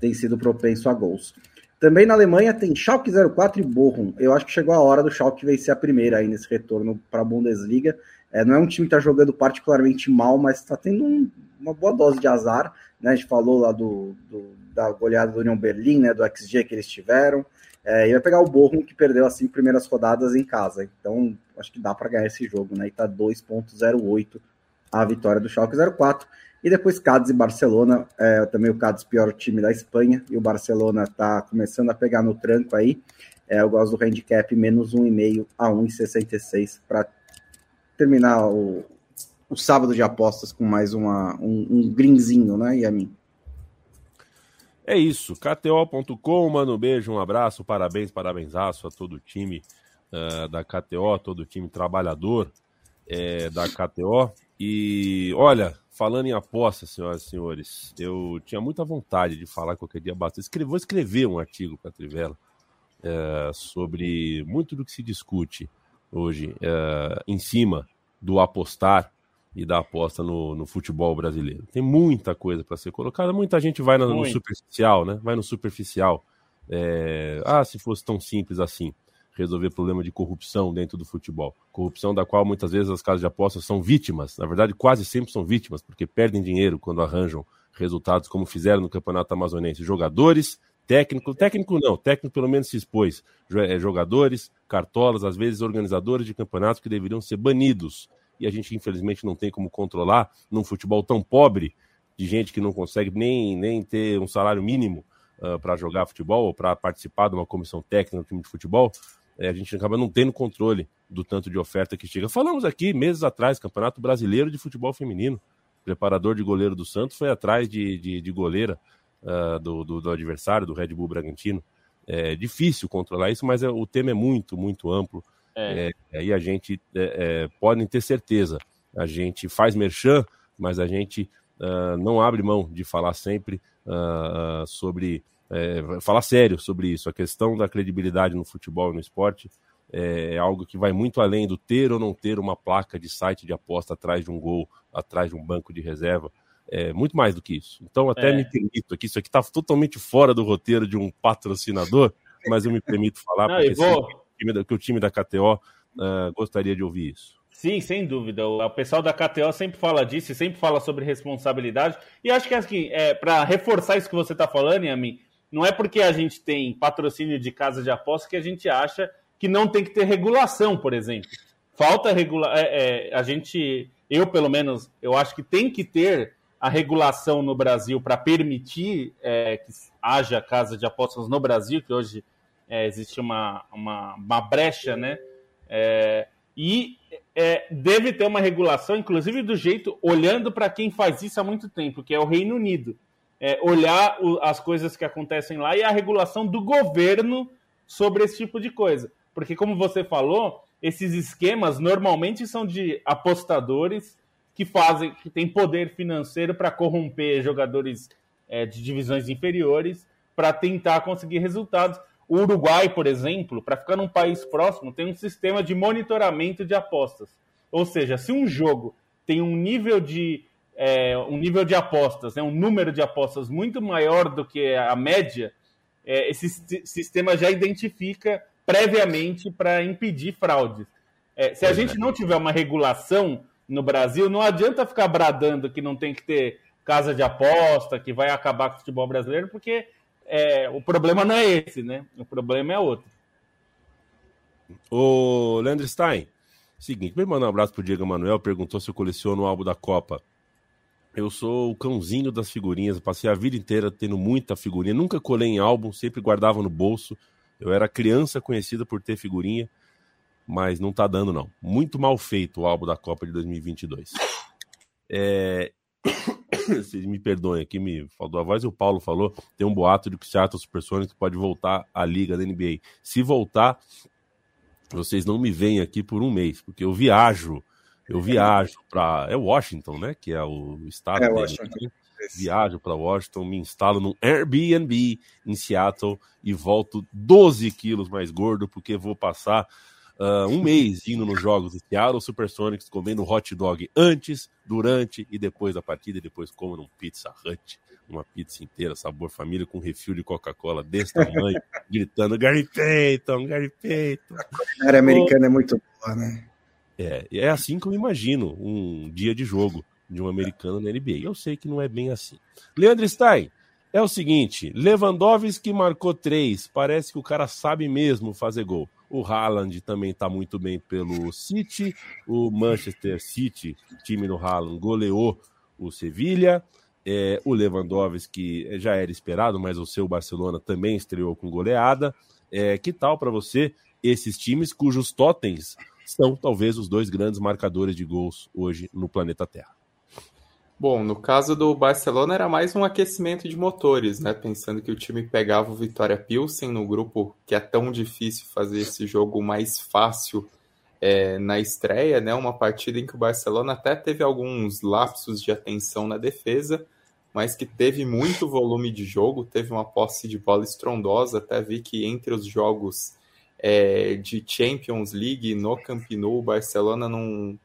tem sido propenso a gols. Também na Alemanha tem Schalke 04 e Bochum. Eu acho que chegou a hora do Schalke vencer a primeira aí nesse retorno para a Bundesliga. É, não é um time que está jogando particularmente mal, mas está tendo um, uma boa dose de azar. Né? A gente falou lá do, do da goleada do União Berlim, né, do XG que eles tiveram. É, e vai pegar o Bochum, que perdeu as cinco primeiras rodadas em casa. Então, acho que dá para ganhar esse jogo, né? E tá 2.08 a vitória do Schalke 04. E depois Cádiz e Barcelona, é, também o Cádiz pior time da Espanha, e o Barcelona tá começando a pegar no tranco aí. É, eu gosto do handicap menos 1,5 a 1,66 para terminar o, o sábado de apostas com mais uma, um, um greenzinho, né, Yamin? É isso, KTO.com, mano, um beijo, um abraço, parabéns, parabenzaço a todo o time uh, da KTO, todo o time trabalhador é, da KTO. E olha, falando em apostas, senhoras e senhores, eu tinha muita vontade de falar qualquer dia bastante. Vou escrever um artigo para a Trivela é, sobre muito do que se discute hoje é, em cima do apostar e da aposta no, no futebol brasileiro. Tem muita coisa para ser colocada, muita gente vai no, no superficial, né? Vai no superficial. É... Ah, se fosse tão simples assim resolver problema de corrupção dentro do futebol. Corrupção da qual muitas vezes as casas de apostas são vítimas. Na verdade, quase sempre são vítimas, porque perdem dinheiro quando arranjam resultados como fizeram no Campeonato Amazonense. Jogadores, técnico, técnico não, técnico pelo menos se expôs. É, jogadores, cartolas, às vezes organizadores de campeonatos que deveriam ser banidos. E a gente, infelizmente, não tem como controlar num futebol tão pobre, de gente que não consegue nem, nem ter um salário mínimo uh, para jogar futebol ou para participar de uma comissão técnica do time de futebol. É, a gente acaba não tendo controle do tanto de oferta que chega. Falamos aqui meses atrás, Campeonato Brasileiro de Futebol Feminino. Preparador de goleiro do Santos foi atrás de, de, de goleira uh, do, do, do, adversário, do Red Bull Bragantino. É difícil controlar isso, mas é, o tema é muito, muito amplo. É. É, aí a gente é, é, podem ter certeza. A gente faz merchan, mas a gente uh, não abre mão de falar sempre uh, sobre é, falar sério sobre isso. A questão da credibilidade no futebol e no esporte é, é algo que vai muito além do ter ou não ter uma placa de site de aposta atrás de um gol, atrás de um banco de reserva. É muito mais do que isso. Então, até é. me permito aqui, isso aqui está totalmente fora do roteiro de um patrocinador, mas eu me permito falar não, porque vou... sim, que o time da KTO uh, ah, gostaria de ouvir isso. Sim, sem dúvida. O pessoal da KTO sempre fala disso, sempre fala sobre responsabilidade. E acho que assim, é, para reforçar isso que você está falando, Yami, não é porque a gente tem patrocínio de casa de aposta que a gente acha que não tem que ter regulação, por exemplo. Falta regular. É, é, a gente, eu pelo menos, eu acho que tem que ter a regulação no Brasil para permitir é, que haja casa de apostas no Brasil, que hoje é, existe uma, uma, uma, brecha, né? É, e é, deve ter uma regulação, inclusive do jeito, olhando para quem faz isso há muito tempo, que é o Reino Unido é, olhar o, as coisas que acontecem lá e a regulação do governo sobre esse tipo de coisa. Porque, como você falou, esses esquemas normalmente são de apostadores que fazem, que têm poder financeiro para corromper jogadores é, de divisões inferiores para tentar conseguir resultados. O Uruguai, por exemplo, para ficar num país próximo, tem um sistema de monitoramento de apostas. Ou seja, se um jogo tem um nível de é, um nível de apostas, né, um número de apostas muito maior do que a média, é, esse sistema já identifica previamente para impedir fraudes. É, se a gente não tiver uma regulação no Brasil, não adianta ficar bradando que não tem que ter casa de aposta, que vai acabar com o futebol brasileiro, porque é, o problema não é esse, né? O problema é outro. O Leandro Stein, seguinte, me mandar um abraço pro Diego Manuel, perguntou se eu coleciono o álbum da Copa. Eu sou o cãozinho das figurinhas, passei a vida inteira tendo muita figurinha, nunca colei em álbum, sempre guardava no bolso. Eu era criança conhecida por ter figurinha, mas não tá dando não. Muito mal feito o álbum da Copa de 2022. É... Vocês me perdoem aqui, me faltou a voz e o Paulo falou, tem um boato de que o Seattle Supersonics pode voltar à liga da NBA. Se voltar, vocês não me veem aqui por um mês, porque eu viajo eu viajo para. É Washington, né? Que é o estado. É dele, Washington. Né? Viajo para Washington, me instalo num Airbnb em Seattle e volto 12 quilos mais gordo, porque vou passar uh, um mês indo nos jogos de Seattle Supersonics, comendo hot dog antes, durante e depois da partida, e depois como num Pizza Hut, uma pizza inteira, sabor família, com refil de Coca-Cola desse tamanho, gritando Gary Payton, Gary Payton. A culinária americana é muito boa, né? É, é assim que eu imagino um dia de jogo de um americano na NBA. Eu sei que não é bem assim. Leandro Stein, é o seguinte: Lewandowski marcou três. Parece que o cara sabe mesmo fazer gol. O Haaland também está muito bem pelo City. O Manchester City, time do Haaland, goleou o Sevilha. É, o Lewandowski já era esperado, mas o seu Barcelona também estreou com goleada. É, que tal para você esses times cujos totens são talvez os dois grandes marcadores de gols hoje no planeta Terra. Bom, no caso do Barcelona era mais um aquecimento de motores, né? Pensando que o time pegava o Vitória Pilsen no grupo que é tão difícil fazer esse jogo mais fácil é, na estreia, né? Uma partida em que o Barcelona até teve alguns lapsos de atenção na defesa, mas que teve muito volume de jogo, teve uma posse de bola estrondosa. Até vi que entre os jogos é, de Champions League no Camp Nou, o Barcelona não,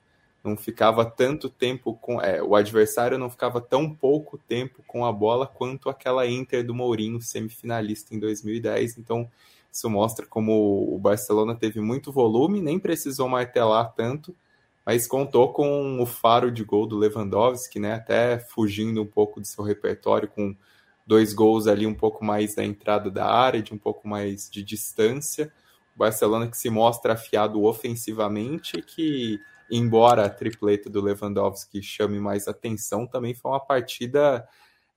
não ficava tanto tempo com. É, o adversário não ficava tão pouco tempo com a bola quanto aquela Inter do Mourinho, semifinalista em 2010. Então, isso mostra como o Barcelona teve muito volume, nem precisou martelar tanto, mas contou com o faro de gol do Lewandowski, né? Até fugindo um pouco do seu repertório, com dois gols ali um pouco mais da entrada da área, de um pouco mais de distância. O Barcelona que se mostra afiado ofensivamente, que embora a tripleta do Lewandowski chame mais atenção, também foi uma partida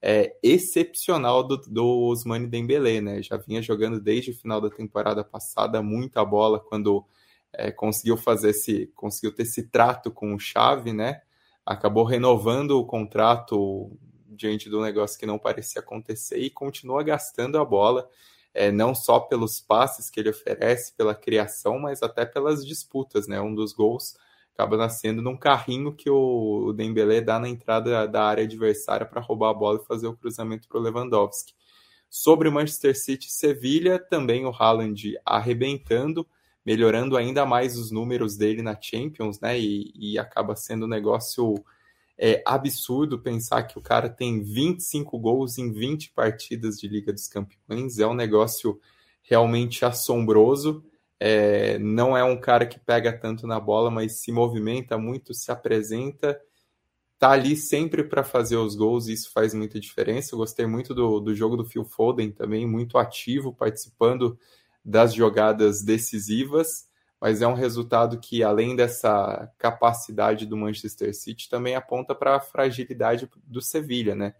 é, excepcional do, do Ousmane Dembélé, né? Já vinha jogando desde o final da temporada passada muita bola quando é, conseguiu fazer esse, conseguiu ter esse trato com o Xavi, né? Acabou renovando o contrato diante do negócio que não parecia acontecer e continua gastando a bola, é, não só pelos passes que ele oferece, pela criação, mas até pelas disputas, né? Um dos gols acaba nascendo num carrinho que o, Dembélé dá na entrada da área adversária para roubar a bola e fazer o cruzamento para o Lewandowski. Sobre Manchester City e Sevilha, também o Haaland arrebentando, melhorando ainda mais os números dele na Champions, né? E, e acaba sendo um negócio é, absurdo pensar que o cara tem 25 gols em 20 partidas de Liga dos Campeões. É um negócio realmente assombroso. É, não é um cara que pega tanto na bola, mas se movimenta muito, se apresenta, tá ali sempre para fazer os gols e isso faz muita diferença. Eu gostei muito do, do jogo do Phil Foden também, muito ativo, participando das jogadas decisivas, mas é um resultado que, além dessa capacidade do Manchester City, também aponta para a fragilidade do Sevilha, né?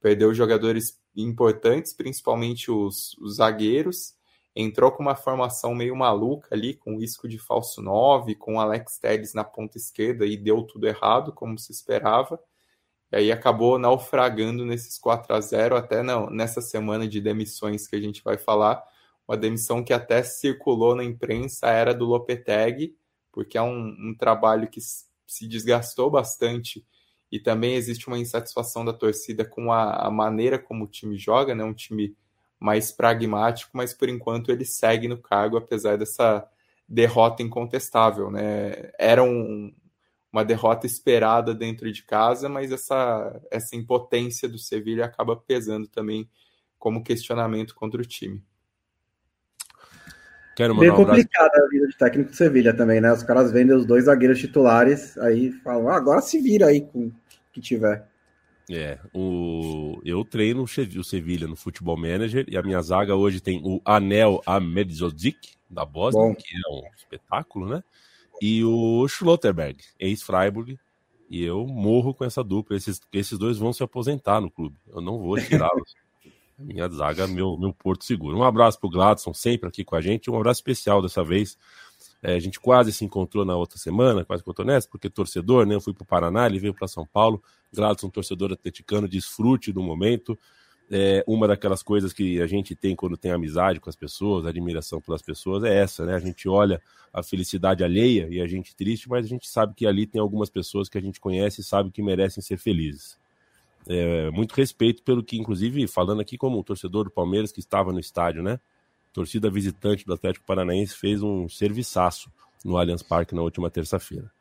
Perdeu jogadores importantes, principalmente os, os zagueiros, entrou com uma formação meio maluca ali, com risco de falso 9, com Alex Telles na ponta esquerda e deu tudo errado, como se esperava. E aí acabou naufragando nesses 4 a 0 até não, nessa semana de demissões que a gente vai falar uma demissão que até circulou na imprensa era do Lopetegui, porque é um, um trabalho que se desgastou bastante e também existe uma insatisfação da torcida com a, a, maneira como o time joga, né? Um time mais pragmático, mas por enquanto ele segue no cargo, apesar dessa derrota incontestável, né? Era um, uma derrota esperada dentro de casa, mas essa, essa impotência do Sevilha acaba pesando também como questionamento contra o time. Quero Bem complicada a vida de técnico do Sevilha também, né? Os caras vendem os dois zagueiros titulares, aí falam, ah, agora se vira aí com o que tiver. É, o... eu treino o Sevilha no Futebol Manager e a minha zaga hoje tem o Anel Amedzodzic, da Bosnia, Bom. que é um espetáculo, né? E o Schlotterberg, ex-Freiburg, e eu morro com essa dupla. Esses, esses dois vão se aposentar no clube. Eu não vou tirá-los. Minha zaga, meu, meu porto seguro. Um abraço pro Gladson, sempre aqui com a gente. Um abraço especial dessa vez. É, a gente quase se encontrou na outra semana, quase encontrou nessa, porque torcedor, né? Eu fui pro Paraná, ele veio para São Paulo. Gladson, torcedor atleticano, desfrute do momento. É, uma daquelas coisas que a gente tem quando tem amizade com as pessoas, admiração pelas pessoas, é essa, né? A gente olha a felicidade alheia e a gente triste, mas a gente sabe que ali tem algumas pessoas que a gente conhece e sabe que merecem ser felizes é, muito respeito pelo que, inclusive, falando aqui como torcedor do Palmeiras que estava no estádio, né? torcida visitante do Atlético Paranaense fez um serviçaço no Allianz Parque na última terça-feira.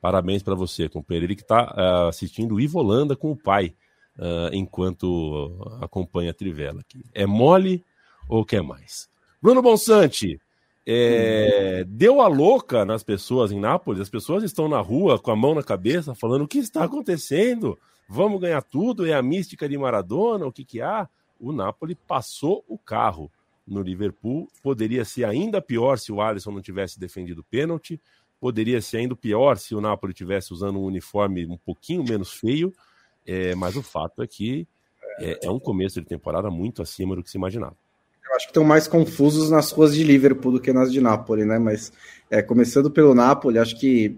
Parabéns para você, companheiro. Ele que está uh, é, assistindo Ivolanda com o pai uh, enquanto acompanha a Trivela aqui. É mole ou quer mais? Bruno Bonsante, é, deu a louca nas pessoas em Nápoles. As pessoas estão na rua com a mão na cabeça, falando o que está acontecendo vamos ganhar tudo, é a mística de Maradona, o que que há? O Napoli passou o carro no Liverpool, poderia ser ainda pior se o Alisson não tivesse defendido o pênalti, poderia ser ainda pior se o Napoli tivesse usando um uniforme um pouquinho menos feio, é, mas o fato é que é, é um começo de temporada muito acima do que se imaginava. Acho que estão mais confusos nas ruas de Liverpool do que nas de Nápoles, né? Mas é, começando pelo Napoli, acho que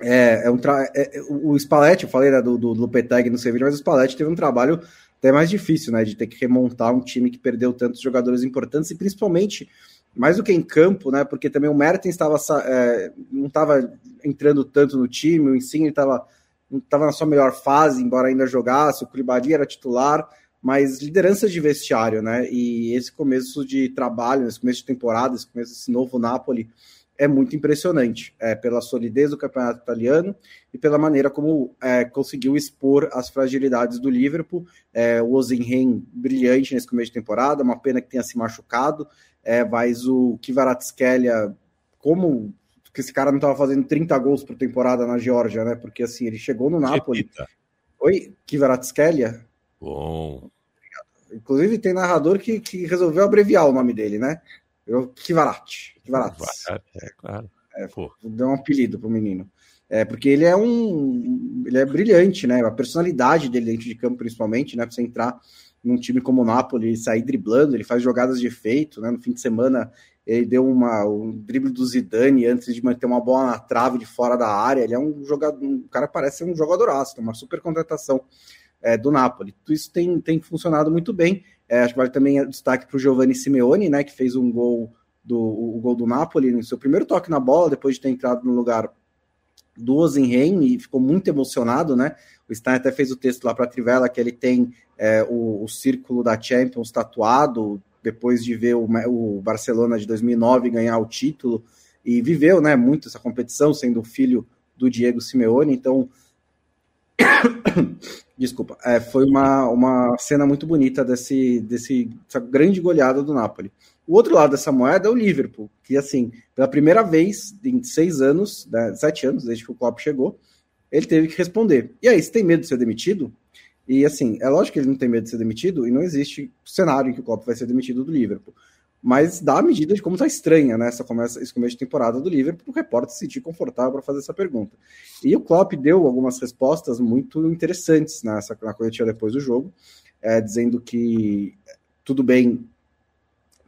é, é um tra... É, é o Spalletti, eu falei né, do, do Lopetegui no Sevilla, mas o Spalletti teve um trabalho até mais difícil, né? De ter que remontar um time que perdeu tantos jogadores importantes e principalmente mais do que em campo, né? Porque também o Mertens estava é, não estava entrando tanto no time, o Insigne estava estava na sua melhor fase, embora ainda jogasse, o Koulibaly era titular, mas liderança de vestiário, né? E esse começo de trabalho, esse começo de temporada, esse começo desse novo Napoli, é muito impressionante, é, pela solidez do campeonato italiano e pela maneira como é, conseguiu expor as fragilidades do Liverpool. É, o Ozenhen brilhante nesse começo de temporada, uma pena que tenha se machucado, é, mas o Kvaratskhelia, como que esse cara não estava fazendo 30 gols por temporada na Geórgia, né? Porque assim, ele chegou no Napoli. Repita. Oi, Kvaratskhelia? Bom. Inclusive tem narrador que, que resolveu abreviar o nome dele, né? Eu, Kivarat. Kivarat. É, claro. É, deu um apelido pro menino. É, porque ele é um. Ele é brilhante, né? A personalidade dele dentro de campo, principalmente, né? Pra você entrar num time como o Napoli sair driblando, ele faz jogadas de efeito, né? No fim de semana ele deu uma, um drible do Zidane antes de manter uma bola na trave de fora da área. Ele é um jogador, um cara parece ser um jogadoraço, uma super contratação é, do Napoli. Tudo isso tem, tem funcionado muito bem. É, acho que vale também destaque para o Giovanni Simeone, né, que fez um gol do, o gol do Napoli no seu primeiro toque na bola, depois de ter entrado no lugar do Ozenhen e ficou muito emocionado, né? O Stein até fez o texto lá para a Trivela que ele tem é, o, o, círculo da Champions tatuado depois de ver o, o, Barcelona de 2009 ganhar o título e viveu, né, muito essa competição, sendo filho do Diego Simeone. Então, Desculpa. É, foi uma, uma cena muito bonita desse, desse, dessa grande goleada do Napoli. O outro lado dessa moeda é o Liverpool, que, assim, pela primeira vez em seis anos, né, sete anos, desde que o Klopp chegou, ele teve que responder. E aí, você tem medo de ser demitido? E, assim, é lógico que ele não tem medo de ser demitido, e não existe cenário em que o Klopp vai ser demitido do Liverpool mas dá a medida de como está estranha né, essa começa, esse começo de temporada do Liverpool, para o repórter se sentir confortável para fazer essa pergunta. E o Klopp deu algumas respostas muito interessantes nessa, na coletiva depois do jogo, é, dizendo que tudo bem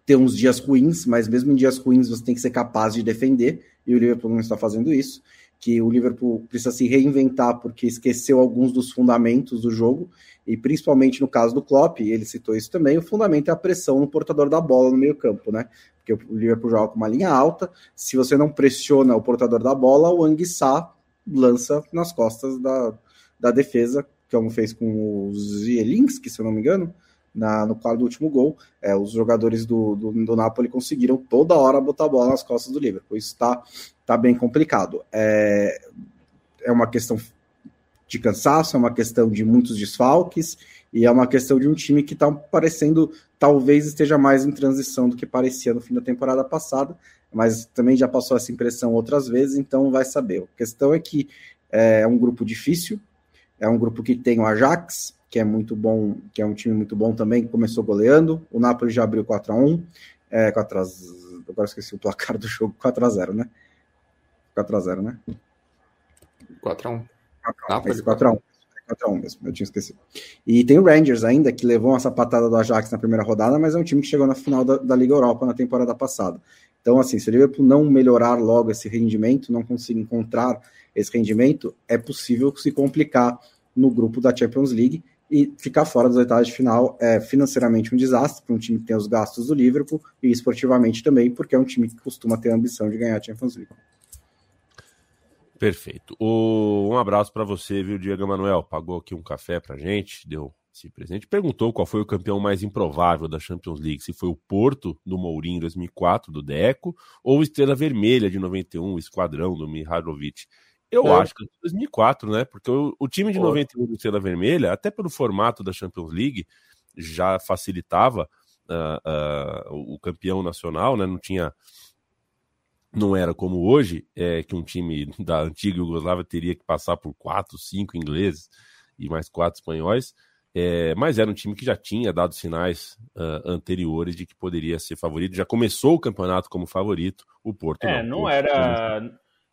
ter uns dias ruins, mas mesmo em dias ruins você tem que ser capaz de defender, e o Liverpool não está fazendo isso, que o Liverpool precisa se reinventar porque esqueceu alguns dos fundamentos do jogo, e principalmente no caso do Klopp, ele citou isso também, o fundamento é a pressão no portador da bola no meio campo, né? Porque o Liverpool joga com uma linha alta, se você não pressiona o portador da bola, o Anguissá lança nas costas da, da defesa, como fez com os Zielinski, se eu não me engano, na, no quadro do último gol. É, os jogadores do, do, do, Napoli conseguiram toda hora botar a bola nas costas do Liverpool. Isso está tá bem complicado. É, é uma questão de cansaço, é uma questão de muitos desfalques e é uma questão de um time que está parecendo, talvez esteja mais em transição do que parecia no fim da temporada passada, mas também já passou essa impressão outras vezes, então vai saber. A questão é que é, é um grupo difícil, é um grupo que tem o Ajax, que é muito bom, que é um time muito bom também, que começou goleando, o Napoli já abriu 4 a 1 é, 4 a, agora esqueci o placar do jogo, 4 a 0 né? 4 a 0 né? 4 a 1 Napoli. 4x1. 4x1 mesmo, eu tinha esquecido. E tem o Rangers ainda, que levou essa patada do Ajax na primeira rodada, mas é um time que chegou na final da, da Liga Europa na temporada passada. Então, assim, se o Liverpool não melhorar logo esse rendimento, não conseguir encontrar esse rendimento, é possível se complicar no grupo da Champions League e ficar fora das oitavas de final é financeiramente um desastre para um time que tem os gastos do Liverpool e esportivamente também, porque é um time que costuma ter a ambição de ganhar a Champions League. Perfeito. O, um abraço para você, viu, Diego Manuel? Pagou aqui um café pra gente, deu esse presente. Perguntou qual foi o campeão mais improvável da Champions League, se foi o Porto, do Mourinho, em 2004, do Deco, ou Estrela Vermelha, de 91, o Esquadrão, do Mihailovic. Eu é. acho que é 2004, né? Porque o, o time de Pô. 91 do Estrela Vermelha, até pelo formato da Champions League, já facilitava uh, uh, o campeão nacional, né? Não tinha não era como hoje, é que um time da antiga Yugoslávia teria que passar por quatro, cinco ingleses e mais quatro espanhóis, é, mas era um time que já tinha dado sinais uh, anteriores de que poderia ser favorito. Já começou o campeonato como favorito, o Porto é, não. não era.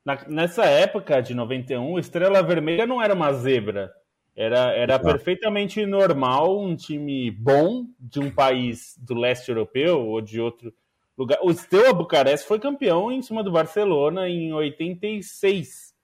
Na, nessa época de 91, Estrela Vermelha não era uma zebra. Era, era perfeitamente normal um time bom de um país do leste europeu ou de outro lugar. O Steaua Bucareste foi campeão em cima do Barcelona em 86.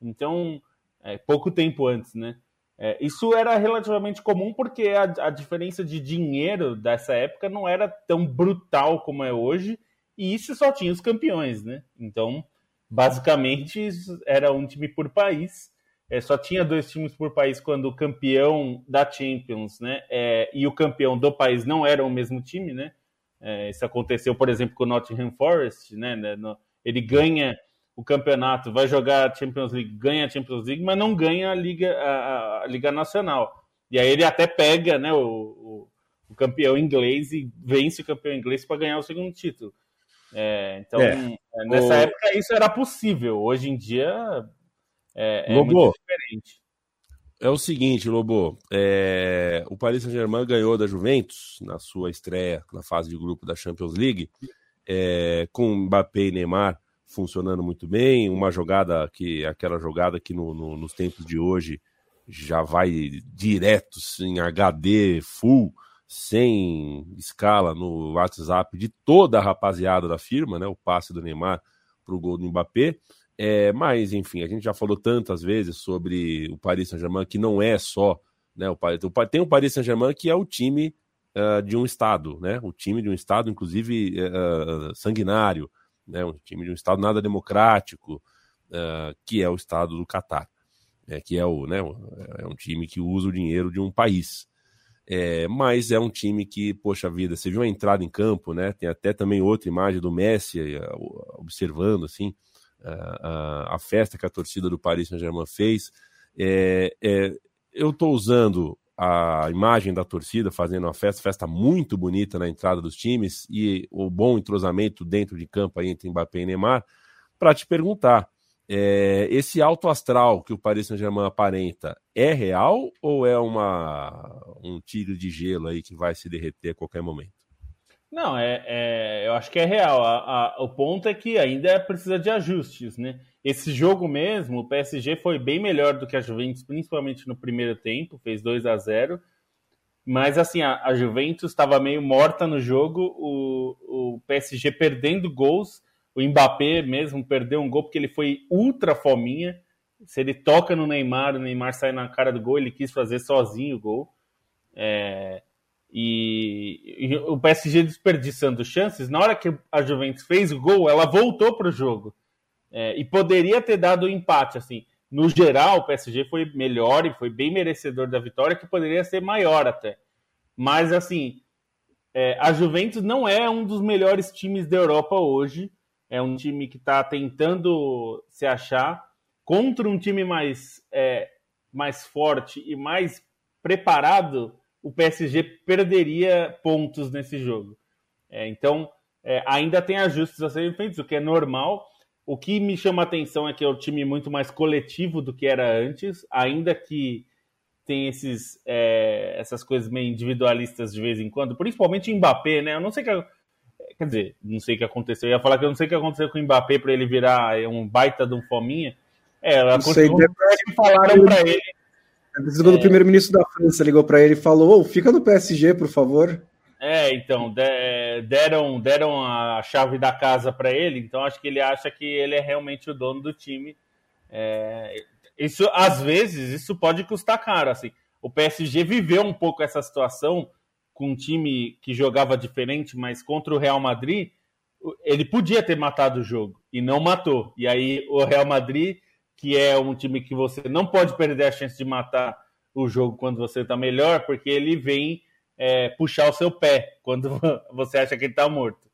Então, é, pouco tempo antes, né? É, isso era relativamente comum porque a, a, diferença de dinheiro dessa época não era tão brutal como é hoje, e isso só tinha os campeões, né? Então, basicamente, era um time por país. É, só tinha dois times por país quando o campeão da Champions né, é, e o campeão do país não eram o mesmo time, né? É, isso aconteceu, por exemplo, com o Nottingham Forest, né, né, no, Ele ganha o campeonato, vai jogar a Champions League, ganha a Champions League, mas não ganha a Liga, a, a Liga Nacional. E aí ele até pega né, o, o, o campeão inglês e vence o campeão inglês para ganhar o segundo título. É, então, é. é nessa o... época isso era possível. Hoje em dia é, é muito diferente. É o seguinte, Lobo. É... O Paris Saint-Germain ganhou da Juventus na sua estreia na fase de grupo da Champions League, com Mbappé e Neymar funcionando muito bem. Uma jogada que, aquela jogada que no, no, nos tempos de hoje já vai direto em HD full, sem escala no WhatsApp de toda a rapaziada da firma, né? O passe do Neymar para o gol do Mbappé. É, mas, enfim, a gente já falou tantas vezes sobre o Paris Saint-Germain que não é só. Né, o, tem o Paris Saint-Germain que é o time uh, de um Estado, né? O time de um Estado, inclusive, uh, sanguinário, né? Um time de um Estado nada democrático, uh, que é o Estado do Catar, né, que é, o, né, é um time que usa o dinheiro de um país. É, mas é um time que, poxa vida, você viu a entrada em campo, né? Tem até também outra imagem do Messi observando, assim, a, a, festa que a torcida do Paris Saint-Germain fez. É, é, eu estou usando a imagem da torcida fazendo uma festa, festa muito bonita na entrada dos times e o bom entrosamento dentro de campo aí entre Mbappé e Neymar, para te perguntar, é, esse alto astral que o Paris Saint-Germain aparenta é real ou é uma, um tiro de gelo aí que vai se derreter a qualquer momento? Não, é, é, eu acho que é real. A, a, o ponto é que ainda precisa de ajustes, né? Esse jogo mesmo, o PSG foi bem melhor do que a Juventus, principalmente no primeiro tempo, fez 2 a 0 Mas assim, a, a Juventus estava meio morta no jogo, o, o PSG perdendo gols, o Mbappé mesmo perdeu um gol porque ele foi ultra fominha. Se ele toca no Neymar, o Neymar sai na cara do gol, ele quis fazer sozinho o gol. É, e, e, o PSG desperdiçando chances, na hora que a Juventus fez o gol, ela voltou para o jogo. É, e poderia ter dado o um empate, assim. No geral, o PSG foi melhor e foi bem merecedor da vitória, que poderia ser maior até. Mas, assim, é, a Juventus não é um dos melhores times da Europa hoje. É um time que está tentando se achar contra um time mais, é, mais forte e mais preparado o PSG perderia pontos nesse jogo. É, então, é, ainda tem ajustes a serem feitos, o que é normal. O que me chama a atenção é que é um time muito mais coletivo do que era antes, ainda que tem esses, é, essas coisas meio individualistas de vez em quando, principalmente Mbappé, né? Eu não sei que. Quer dizer, não sei o que aconteceu. Eu ia falar que eu não sei o que aconteceu com o Mbappé para ele virar um baita de um fominha. É, aconteceu que falaram para ele quando é... o primeiro-ministro da França ligou para ele e falou: oh, fica no PSG, por favor. É, então, deram, deram a chave da casa para ele, então acho que ele acha que ele é realmente o dono do time. É, isso, às vezes, isso pode custar caro. Assim. O PSG viveu um pouco essa situação com um time que jogava diferente, mas contra o Real Madrid, ele podia ter matado o jogo e não matou. E aí o Real Madrid que é um time que você não pode perder a chance de matar o jogo quando você está melhor, porque ele vem é, puxar o seu pé quando você acha que ele está morto.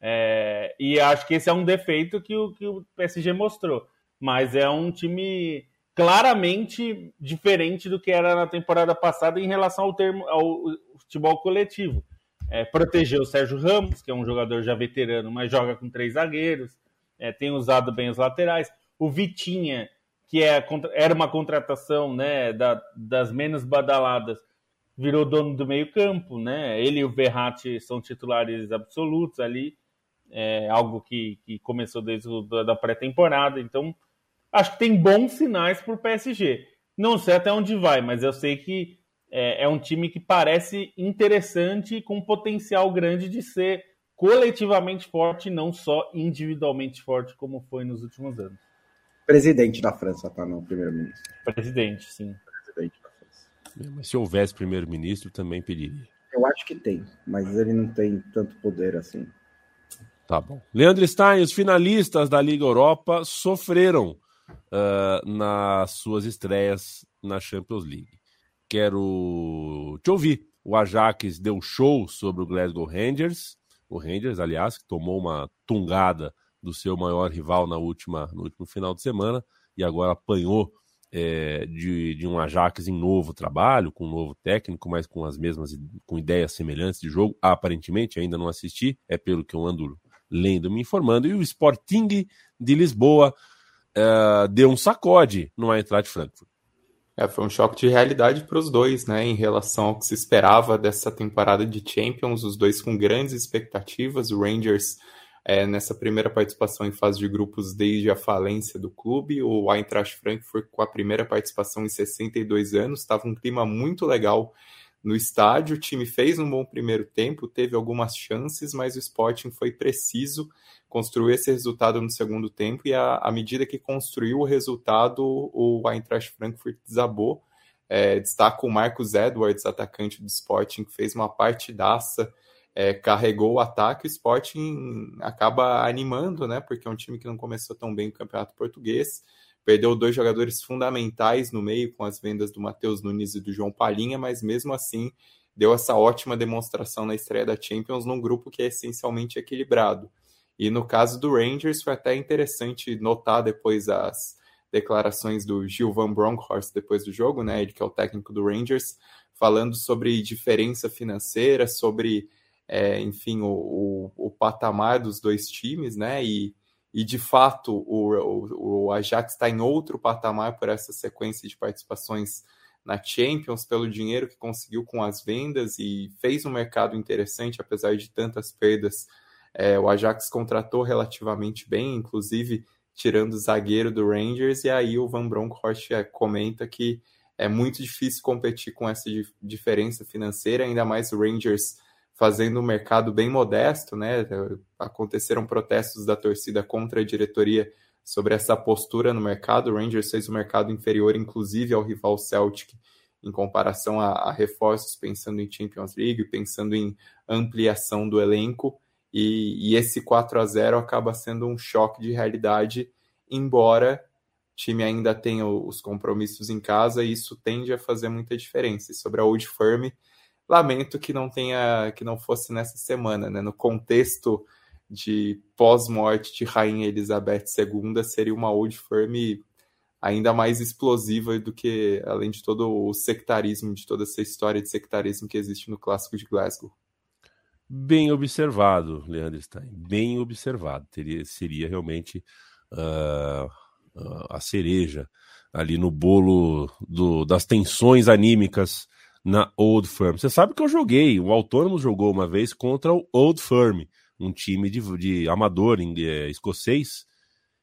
É, e acho que esse é um defeito que o, que o PSG mostrou. Mas é um time claramente diferente do que era na temporada passada em relação ao, termo, ao futebol coletivo. É, protegeu o Sérgio Ramos, que é um jogador já veterano, mas joga com três zagueiros, é, tem usado bem os laterais o Vitinha, que é, era uma contratação né, da, das menos badaladas, virou dono do meio-campo, né? Ele e o Verratti são titulares absolutos ali, é algo que, que começou desde a da pré-temporada. Então, acho que tem bons sinais para o PSG. Não sei até onde vai, mas eu sei que é, é um time que parece interessante e com potencial grande de ser coletivamente forte, não só individualmente forte, como foi nos últimos anos. Presidente da França, tá? Não, primeiro-ministro. Presidente, sim. Presidente da França. É, mas se houvesse primeiro-ministro, também pediria. Eu acho que tem, mas ele não tem tanto poder assim. Tá bom. Leandro Stein, os finalistas da Liga Europa sofreram uh, nas suas estreias na Champions League. Quero te ouvir. O Ajax deu show sobre o Glasgow Rangers. O Rangers, aliás, que tomou uma tungada do seu maior rival na última, no último final de semana e agora apanhou é, de, de um Ajax em novo trabalho, com um novo técnico, mas com as mesmas, com ideias semelhantes de jogo. Aparentemente, ainda não assisti, é pelo que eu ando lendo, me informando. E o Sporting de Lisboa é, deu um sacode no Eintracht Frankfurt. É, foi um choque de realidade para os dois, né? Em relação ao que se esperava dessa temporada de Champions, os dois com grandes expectativas. O Rangers é, nessa primeira participação em fase de grupos desde a falência do clube. O Eintracht Frankfurt com a primeira participação em 62 anos, estava um clima muito legal no estádio. O time fez um bom primeiro tempo, teve algumas chances, mas o Sporting foi preciso construiu esse resultado no segundo tempo e à medida que construiu o resultado, o Eintracht Frankfurt desabou. É, destaca o Marcos Edwards, atacante do Sporting, que fez uma partidaça, é, carregou o ataque. O Sporting acaba animando, né? Porque é um time que não começou tão bem no Campeonato Português. Perdeu dois jogadores fundamentais no meio, com as vendas do Matheus Nunes e do João Palhinha, mas mesmo assim deu essa ótima demonstração na estreia da Champions num grupo que é essencialmente equilibrado. E no caso do Rangers, foi até interessante notar depois as declarações do Gil Van Bronckhorst depois do jogo, né, ele que é o técnico do Rangers, falando sobre diferença financeira, sobre, é, enfim, o, o, o, patamar dos dois times, né, e, e de fato o, o, o Ajax está em outro patamar por essa sequência de participações na Champions, pelo dinheiro que conseguiu com as vendas e fez um mercado interessante, apesar de tantas perdas. É, o Ajax contratou relativamente bem, inclusive tirando o zagueiro do Rangers, e aí o Van Bronckhorst é, comenta que é muito difícil competir com essa diferença financeira, ainda mais o Rangers fazendo um mercado bem modesto, né? Aconteceram protestos da torcida contra a diretoria sobre essa postura no mercado. O Rangers fez o um mercado inferior, inclusive, ao rival Celtic, em comparação a, a reforços, pensando em Champions League, pensando em ampliação do elenco. E, e esse 4 a 0 acaba sendo um choque de realidade, embora o time ainda tenha os compromissos em casa, e isso tende a fazer muita diferença. E sobre a Old Firm, lamento que não tenha, que não fosse nessa semana, né? No contexto de pós-morte de Rainha Elizabeth II, seria uma Old Firm ainda mais explosiva do que, além de todo o sectarismo, de toda essa história de sectarismo que existe no clássico de Glasgow. Bem observado, Leandro Stein. Bem observado. Teria, seria realmente uh, uh, a cereja ali no bolo do, das tensões anímicas na Old Firm. Você sabe que eu joguei, o Autônomo jogou uma vez contra o Old Firm, um time de, de amador em, é, escocês,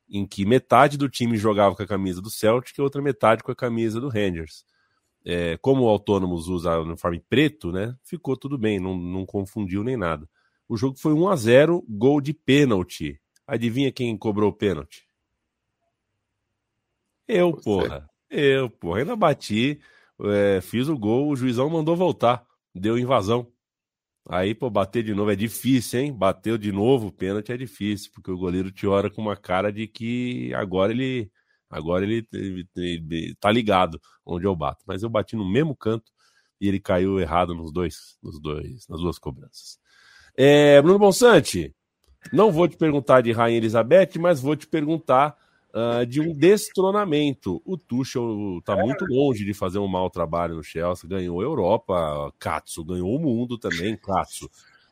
em que metade do time jogava com a camisa do Celtic e outra metade com a camisa do Rangers é, como o Autônomos usa o uniforme preto, né? Ficou tudo bem, não, não confundiu nem nada. O jogo foi 1 a 0 gol de pênalti. Adivinha quem cobrou o pênalti? Eu, porra. Eu, porra. Ainda bati, é, fiz o gol, o juizão mandou voltar. Deu invasão. Aí, pô, bater de novo é difícil, hein? Bateu de novo, pênalti é difícil, porque o goleiro te olha com uma cara de que agora ele Agora ele, ele, ele, tá ligado onde eu bato. Mas eu bati no mesmo canto e ele caiu errado nos dois, nos dois, nas duas cobranças. É, Bruno Bonsante, não vou te perguntar de Rainha Elizabeth, mas vou te perguntar uh, de um destronamento. O Tuchel tá muito longe de fazer um mau trabalho no Chelsea, ganhou a Europa, Katsu ganhou o mundo também, Katsu.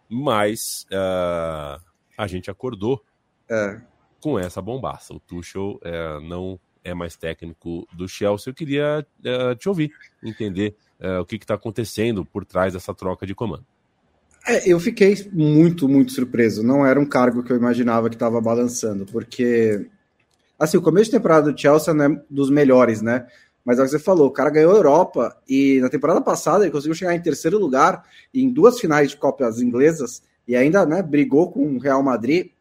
Mas uh, a gente acordou é. com essa bombaça. O Tuchel uh, não é mais técnico do Chelsea. Eu queria uh, te ouvir, entender uh, o que está acontecendo por trás dessa troca de comando. É, eu fiquei muito, muito surpreso. Não era um cargo que eu imaginava que estava balançando, porque assim, o começo de temporada do Chelsea não é dos melhores, né? Mas é o que você falou, o cara ganhou a Europa e na temporada passada ele conseguiu chegar em terceiro lugar em duas finais de Copas inglesas e ainda né, brigou com o Real Madrid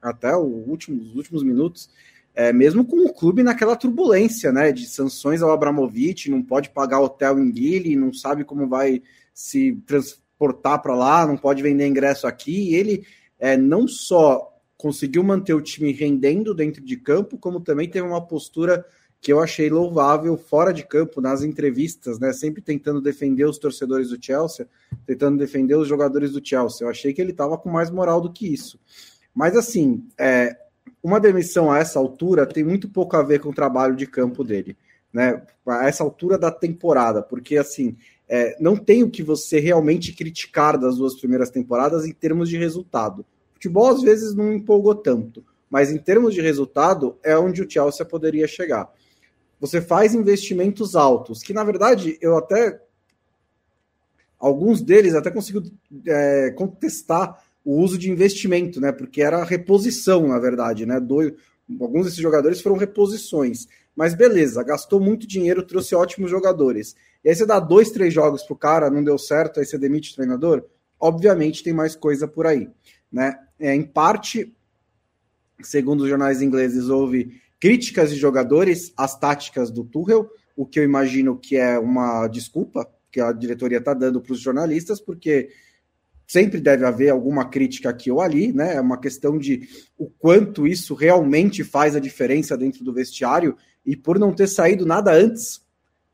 até último, os últimos minutos é, mesmo com o clube naquela turbulência, né, de sanções ao Abramovich, não pode pagar hotel em Guile, não sabe como vai se transportar para lá, não pode vender ingresso aqui, e ele é, não só conseguiu manter o time rendendo dentro de campo, como também teve uma postura que eu achei louvável fora de campo, nas entrevistas, né, sempre tentando defender os torcedores do Chelsea, tentando defender os jogadores do Chelsea, eu achei que ele estava com mais moral do que isso. Mas assim, é, uma demissão a essa altura tem muito pouco a ver com o trabalho de campo dele, né? A essa altura da temporada, porque assim é, não tem o que você realmente criticar das duas primeiras temporadas em termos de resultado. Futebol às vezes não empolgou tanto, mas em termos de resultado é onde o Chelsea poderia chegar. Você faz investimentos altos, que na verdade eu até alguns deles até consigo é, contestar o uso de investimento, né? Porque era reposição, na verdade, né? Do, alguns desses jogadores foram reposições. Mas beleza, gastou muito dinheiro, trouxe ótimos jogadores. E aí você dá dois, três jogos pro cara, não deu certo, aí você demite o treinador. Obviamente tem mais coisa por aí, né? É, em parte, segundo os jornais ingleses, houve críticas de jogadores às táticas do Tuchel, o que eu imagino que é uma desculpa que a diretoria está dando para os jornalistas, porque sempre deve haver alguma crítica aqui ou ali, né? É uma questão de o quanto isso realmente faz a diferença dentro do vestiário e por não ter saído nada antes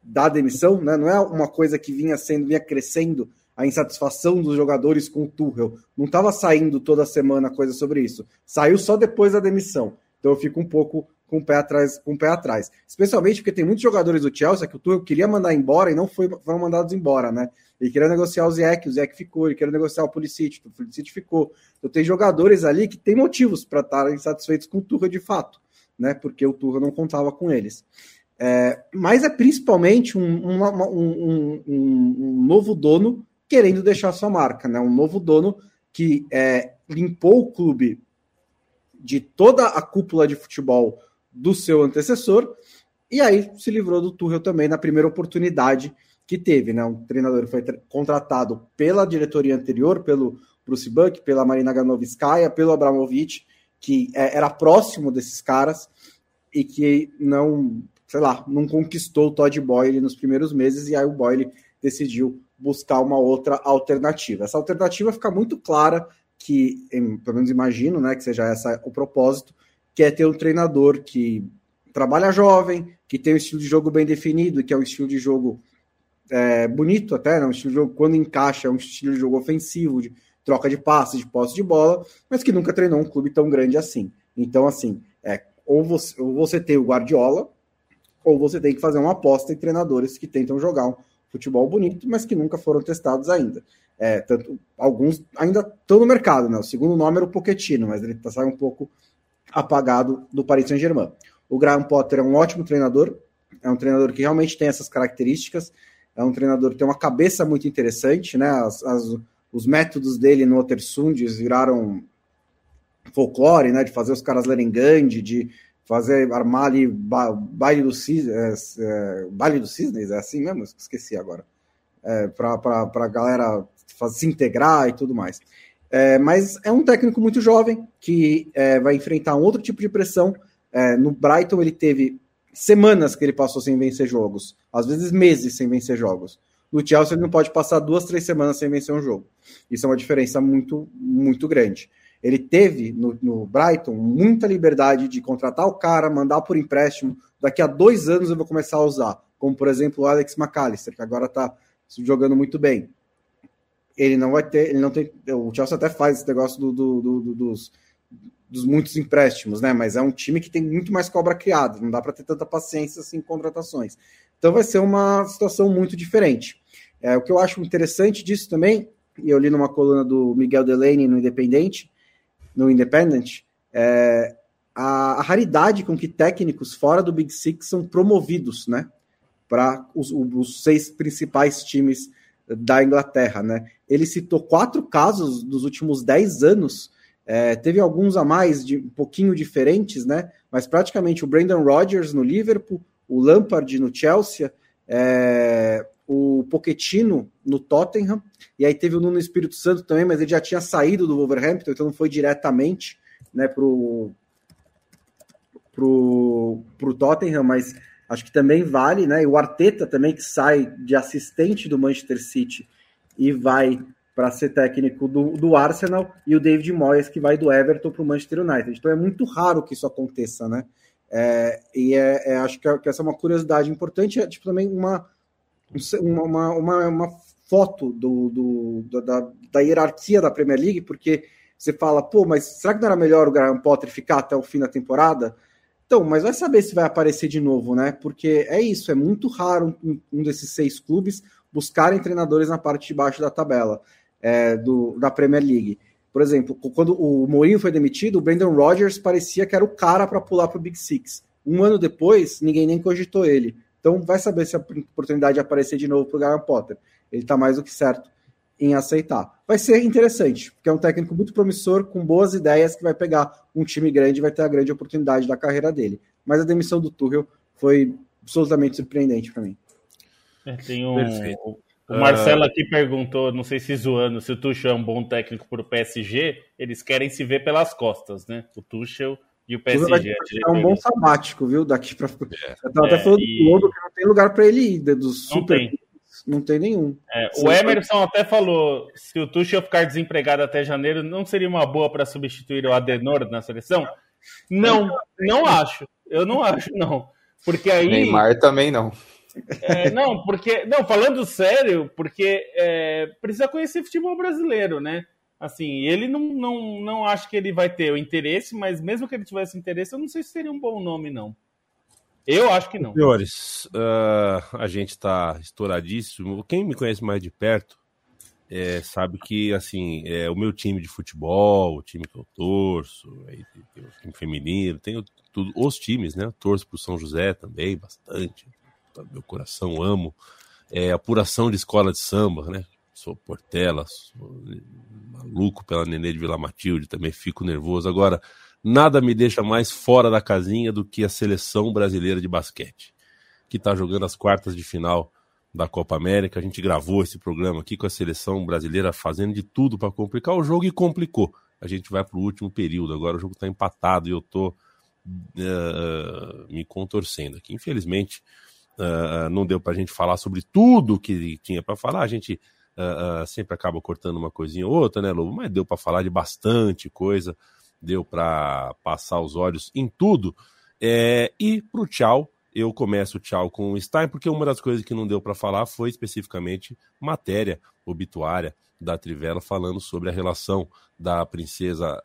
da demissão, né? Não é uma coisa que vinha sendo, vinha crescendo a insatisfação dos jogadores com o Tuchel. Não estava saindo toda semana coisa sobre isso. Saiu só depois da demissão. Então eu fico um pouco com o pé atrás, com o pé atrás. Especialmente porque tem muitos jogadores do Chelsea que o Tuchel queria mandar embora e não foi, foram mandados embora, né? Ele queria negociar o Zeke, o Zeke ficou, ele queria negociar o Pulisic, o Pulisic ficou. Então tem jogadores ali que tem motivos para estarem satisfeitos com o Tuchel de fato, né? Porque o Tuchel não contava com eles. É, mas é principalmente um, um, um, um, novo dono querendo deixar sua marca, né? Um novo dono que é, limpou o clube de toda a cúpula de futebol do seu antecessor, e aí se livrou do Tuchel também na primeira oportunidade que teve, né? Um treinador foi contratado pela diretoria anterior, pelo Bruce Buck, pela Marina Ganovskaya, pelo Abramovich, que é, era próximo desses caras e que não, sei lá, não conquistou o Todd Boyle nos primeiros meses, e aí o Boyle decidiu buscar uma outra alternativa. Essa alternativa fica muito clara que, pelo menos imagino, né, que seja essa o propósito, que é ter um treinador que trabalha jovem, que tem um estilo de jogo bem definido, que é um estilo de jogo é, bonito até, né? um estilo de jogo quando encaixa, é um estilo de jogo ofensivo, de troca de passes, de posse de bola, mas que nunca treinou um clube tão grande assim. Então, assim, é, ou você, ou você tem o Guardiola, ou você tem que fazer uma aposta em treinadores que tentam jogar um futebol bonito, mas que nunca foram testados ainda. É, tanto, alguns ainda estão no mercado, né? O segundo nome era o Pochettino, mas ele está saindo um pouco apagado do Paris Saint-Germain. O Graham Potter é um ótimo treinador, é um treinador que realmente tem essas características, é um treinador que tem uma cabeça muito interessante, né? As, as, os métodos dele no Otersund viraram folclore, né? De fazer os caras lerem Gandhi, de fazer, armar ali ba, baile, do cisne, é, é, baile dos cisnes, é assim mesmo? Esqueci agora. É, para a galera se integrar e tudo mais. É, mas é um técnico muito jovem que é, vai enfrentar um outro tipo de pressão. É, no Brighton ele teve semanas que ele passou sem vencer jogos, às vezes meses sem vencer jogos. No Chelsea ele não pode passar duas, três semanas sem vencer um jogo. Isso é uma diferença muito, muito grande. Ele teve no, no Brighton muita liberdade de contratar o cara, mandar por empréstimo. Daqui a dois anos eu vou começar a usar, como por exemplo o Alex McAllister, que agora está jogando muito bem ele não vai ter, ele não tem. O Chelsea até faz esse negócio do, do, do, dos, dos muitos empréstimos, né? Mas é um time que tem muito mais cobra criada, não dá para ter tanta paciência assim em contratações. Então vai ser uma situação muito diferente. É, o que eu acho interessante disso também, e eu li numa coluna do Miguel Delaney no Independente, no Independent, é a, a raridade com que técnicos fora do Big Six são promovidos, né? Para os, os seis principais times da Inglaterra, né? Ele citou quatro casos dos últimos dez anos, é, teve alguns a mais, de um pouquinho diferentes, né? Mas praticamente o Brandon Rodgers no Liverpool, o Lampard no Chelsea, é, o Pochettino no Tottenham, e aí teve o Nuno Espírito Santo também, mas ele já tinha saído do Wolverhampton, então não foi diretamente né, pro, pro, pro Tottenham, mas acho que também vale, né? E o Arteta também, que sai de assistente do Manchester City e vai para ser técnico do, do Arsenal, e o David Moyes, que vai do Everton para o Manchester United. Então é muito raro que isso aconteça, né? É, e é, é, acho que, que, essa é uma curiosidade importante, é tipo, também uma, uma, uma, uma foto do, do, da, da hierarquia da Premier League, porque você fala, pô, mas será que não era melhor o Graham Potter ficar até o fim da temporada? Então, mas vai saber se vai aparecer de novo, né? Porque é isso, é muito raro um, um desses seis clubes buscarem treinadores na parte de baixo da tabela é, do, da Premier League. Por exemplo, quando o Mourinho foi demitido, o Brandon Rodgers parecia que era o cara para pular para o Big Six. Um ano depois, ninguém nem cogitou ele. Então, vai saber se a oportunidade de aparecer de novo para o Graham Potter. Ele está mais do que certo em aceitar. Vai ser interessante, porque é um técnico muito promissor, com boas ideias, que vai pegar um time grande e vai ter a grande oportunidade da carreira dele. Mas a demissão do Tuchel foi absolutamente surpreendente para mim. É, tem um, o, o Marcelo aqui perguntou, não sei se zoando, se o Tuchel é um bom técnico para o PSG, eles querem se ver pelas costas, né? O Tuchel e o PSG. É um bom sabático, viu? Daqui para. É. Eu tava é, até falando e... do Lobo que não tem lugar para ele ir, dos super. Não tem. Não tem nenhum. É, o Emerson até falou: se o Tuchel ficar desempregado até janeiro, não seria uma boa para substituir o Adenor na seleção? Não, não acho. Eu não acho, não. Porque aí. Neymar também não. É, não, porque. Não, falando sério, porque é, precisa conhecer futebol brasileiro, né? Assim, ele não, não, não acho que ele vai ter o interesse, mas mesmo que ele tivesse interesse, eu não sei se seria um bom nome, não. Eu acho que não. Senhores, uh, a gente está estouradíssimo. Quem me conhece mais de perto é, sabe que, assim, é o meu time de futebol, o time que eu torço, aí tem o time feminino, tenho tudo, os times, né? Eu torço pro São José também, bastante. Meu coração amo. É apuração de escola de samba, né? Sou Portela, sou maluco pela Nenê de Vila Matilde, também fico nervoso. Agora, nada me deixa mais fora da casinha do que a seleção brasileira de basquete, que está jogando as quartas de final da Copa América. A gente gravou esse programa aqui com a seleção brasileira fazendo de tudo para complicar o jogo e complicou. A gente vai para o último período. Agora o jogo está empatado e eu estou uh, me contorcendo aqui. Infelizmente, uh, não deu para a gente falar sobre tudo que tinha para falar. A gente uh, sempre acaba cortando uma coisinha ou outra, né, Lobo? Mas deu para falar de bastante coisa deu para passar os olhos em tudo. É, e para o tchau, eu começo o tchau com o Stein, porque uma das coisas que não deu para falar foi especificamente matéria obituária da Trivela falando sobre a relação da princesa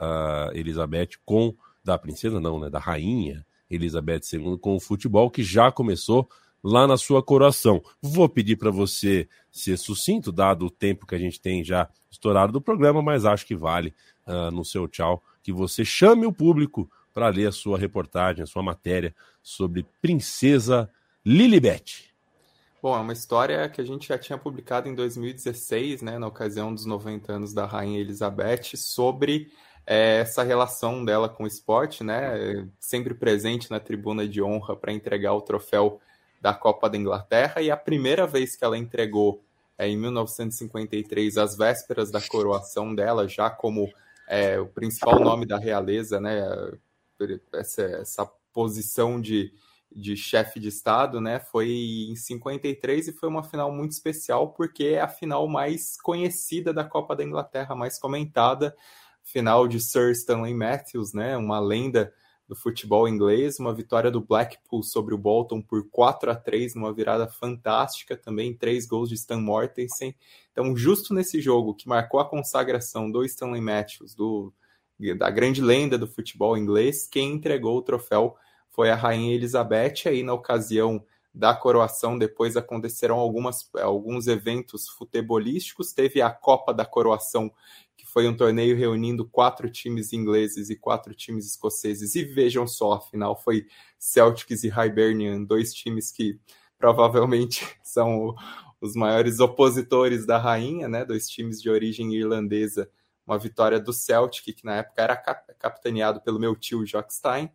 Elizabeth com da princesa não, né, da rainha Elizabeth II com o futebol que já começou lá na sua coração. Vou pedir para você ser sucinto, dado o tempo que a gente tem já estourado do programa, mas acho que vale uh, no seu tchau que você chame o público para ler a sua reportagem, a sua matéria sobre Princesa Lilibet. Bom, é uma história que a gente já tinha publicado em 2016, né, na ocasião dos 90 anos da Rainha Elizabeth, sobre é, essa relação dela com o esporte, né, sempre presente na tribuna de honra para entregar o troféu da Copa da Inglaterra, e a primeira vez que ela entregou é, em 1953, às vésperas da coroação dela, já como é, o principal nome da realeza, né? Essa, essa posição de, de chefe de Estado, né? Foi em 53 e foi uma final muito especial porque é a final mais conhecida da Copa da Inglaterra, mais comentada, final de Sir Stanley Matthews, né? Uma lenda do futebol inglês, uma vitória do Blackpool sobre o Bolton por 4 a 3 numa virada fantástica, também três gols de Stan Mortensen. Então, justo nesse jogo que marcou a consagração do Stanley Matthews, do, da grande lenda do futebol inglês, quem entregou o troféu foi a Rainha Elizabeth. Aí, na ocasião da coroação, depois aconteceram algumas, alguns eventos futebolísticos. Teve a Copa da Coroação foi um torneio reunindo quatro times ingleses e quatro times escoceses. E vejam só, afinal foi Celtics e Hibernian, dois times que provavelmente são os maiores opositores da rainha, né? Dois times de origem irlandesa. Uma vitória do Celtic, que na época era capitaneado pelo meu tio Jock Stein.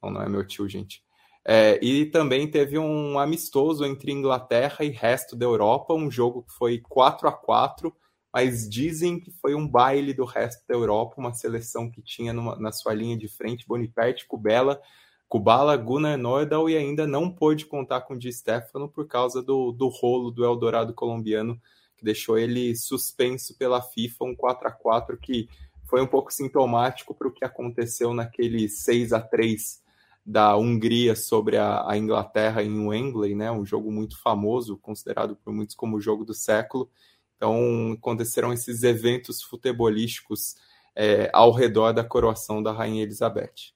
Não, não é meu tio, gente. É, e também teve um amistoso entre Inglaterra e resto da Europa, um jogo que foi 4 a 4 mas dizem que foi um baile do resto da Europa, uma seleção que tinha numa, na sua linha de frente Boniperti, Kubela, Kubala, Gunnar Nordal e ainda não pôde contar com Di Stefano por causa do, do rolo do Eldorado colombiano, que deixou ele suspenso pela FIFA, um 4 a 4 que foi um pouco sintomático para o que aconteceu naquele 6 a 3 da Hungria sobre a, a, Inglaterra em Wembley, né? um jogo muito famoso, considerado por muitos como o jogo do século, então, aconteceram esses eventos futebolísticos é, ao redor da coroação da Rainha Elizabeth.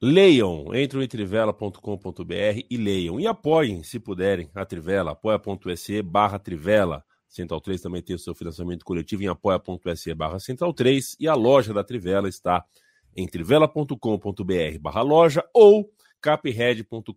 Leiam, entrem em trivela.com.br e leiam. E apoiem, se puderem, a Trivela, apoia.se barra Trivela. Central 3 também tem o seu financiamento coletivo em apoia.se barra Central 3 e a loja da Trivela está em trivela.com.br barra loja ou capred.com.br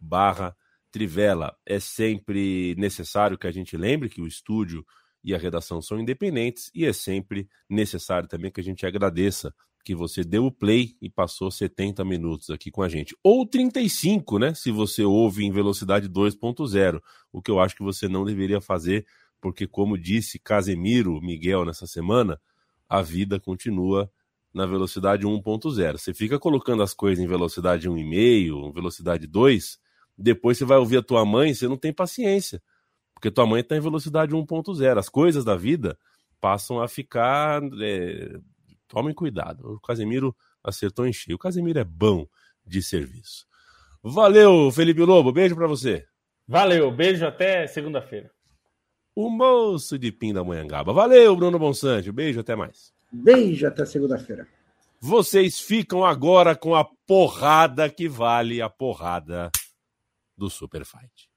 barra Trivela. É sempre necessário que a gente lembre que o estúdio e a redação são independentes e é sempre necessário também que a gente agradeça que você deu o play e passou 70 minutos aqui com a gente. Ou 35, né? Se você ouve em velocidade 2.0, o que eu acho que você não deveria fazer, porque, como disse Casemiro Miguel nessa semana, a vida continua na velocidade 1.0. Você fica colocando as coisas em velocidade 1,5, velocidade 2, depois você vai ouvir a tua mãe, você não tem paciência, porque tua mãe está em velocidade 1.0. As coisas da vida passam a ficar é, Tomem cuidado. O Casemiro acertou em cheio. O Casemiro é bom de serviço. Valeu, Felipe Lobo. Beijo para você. Valeu, beijo até segunda-feira. O moço de Pindamonhangaba. Valeu, Bruno Bonsante. Beijo, até mais. Beijo até segunda-feira. Vocês ficam agora com a porrada que vale a porrada do Super Fight.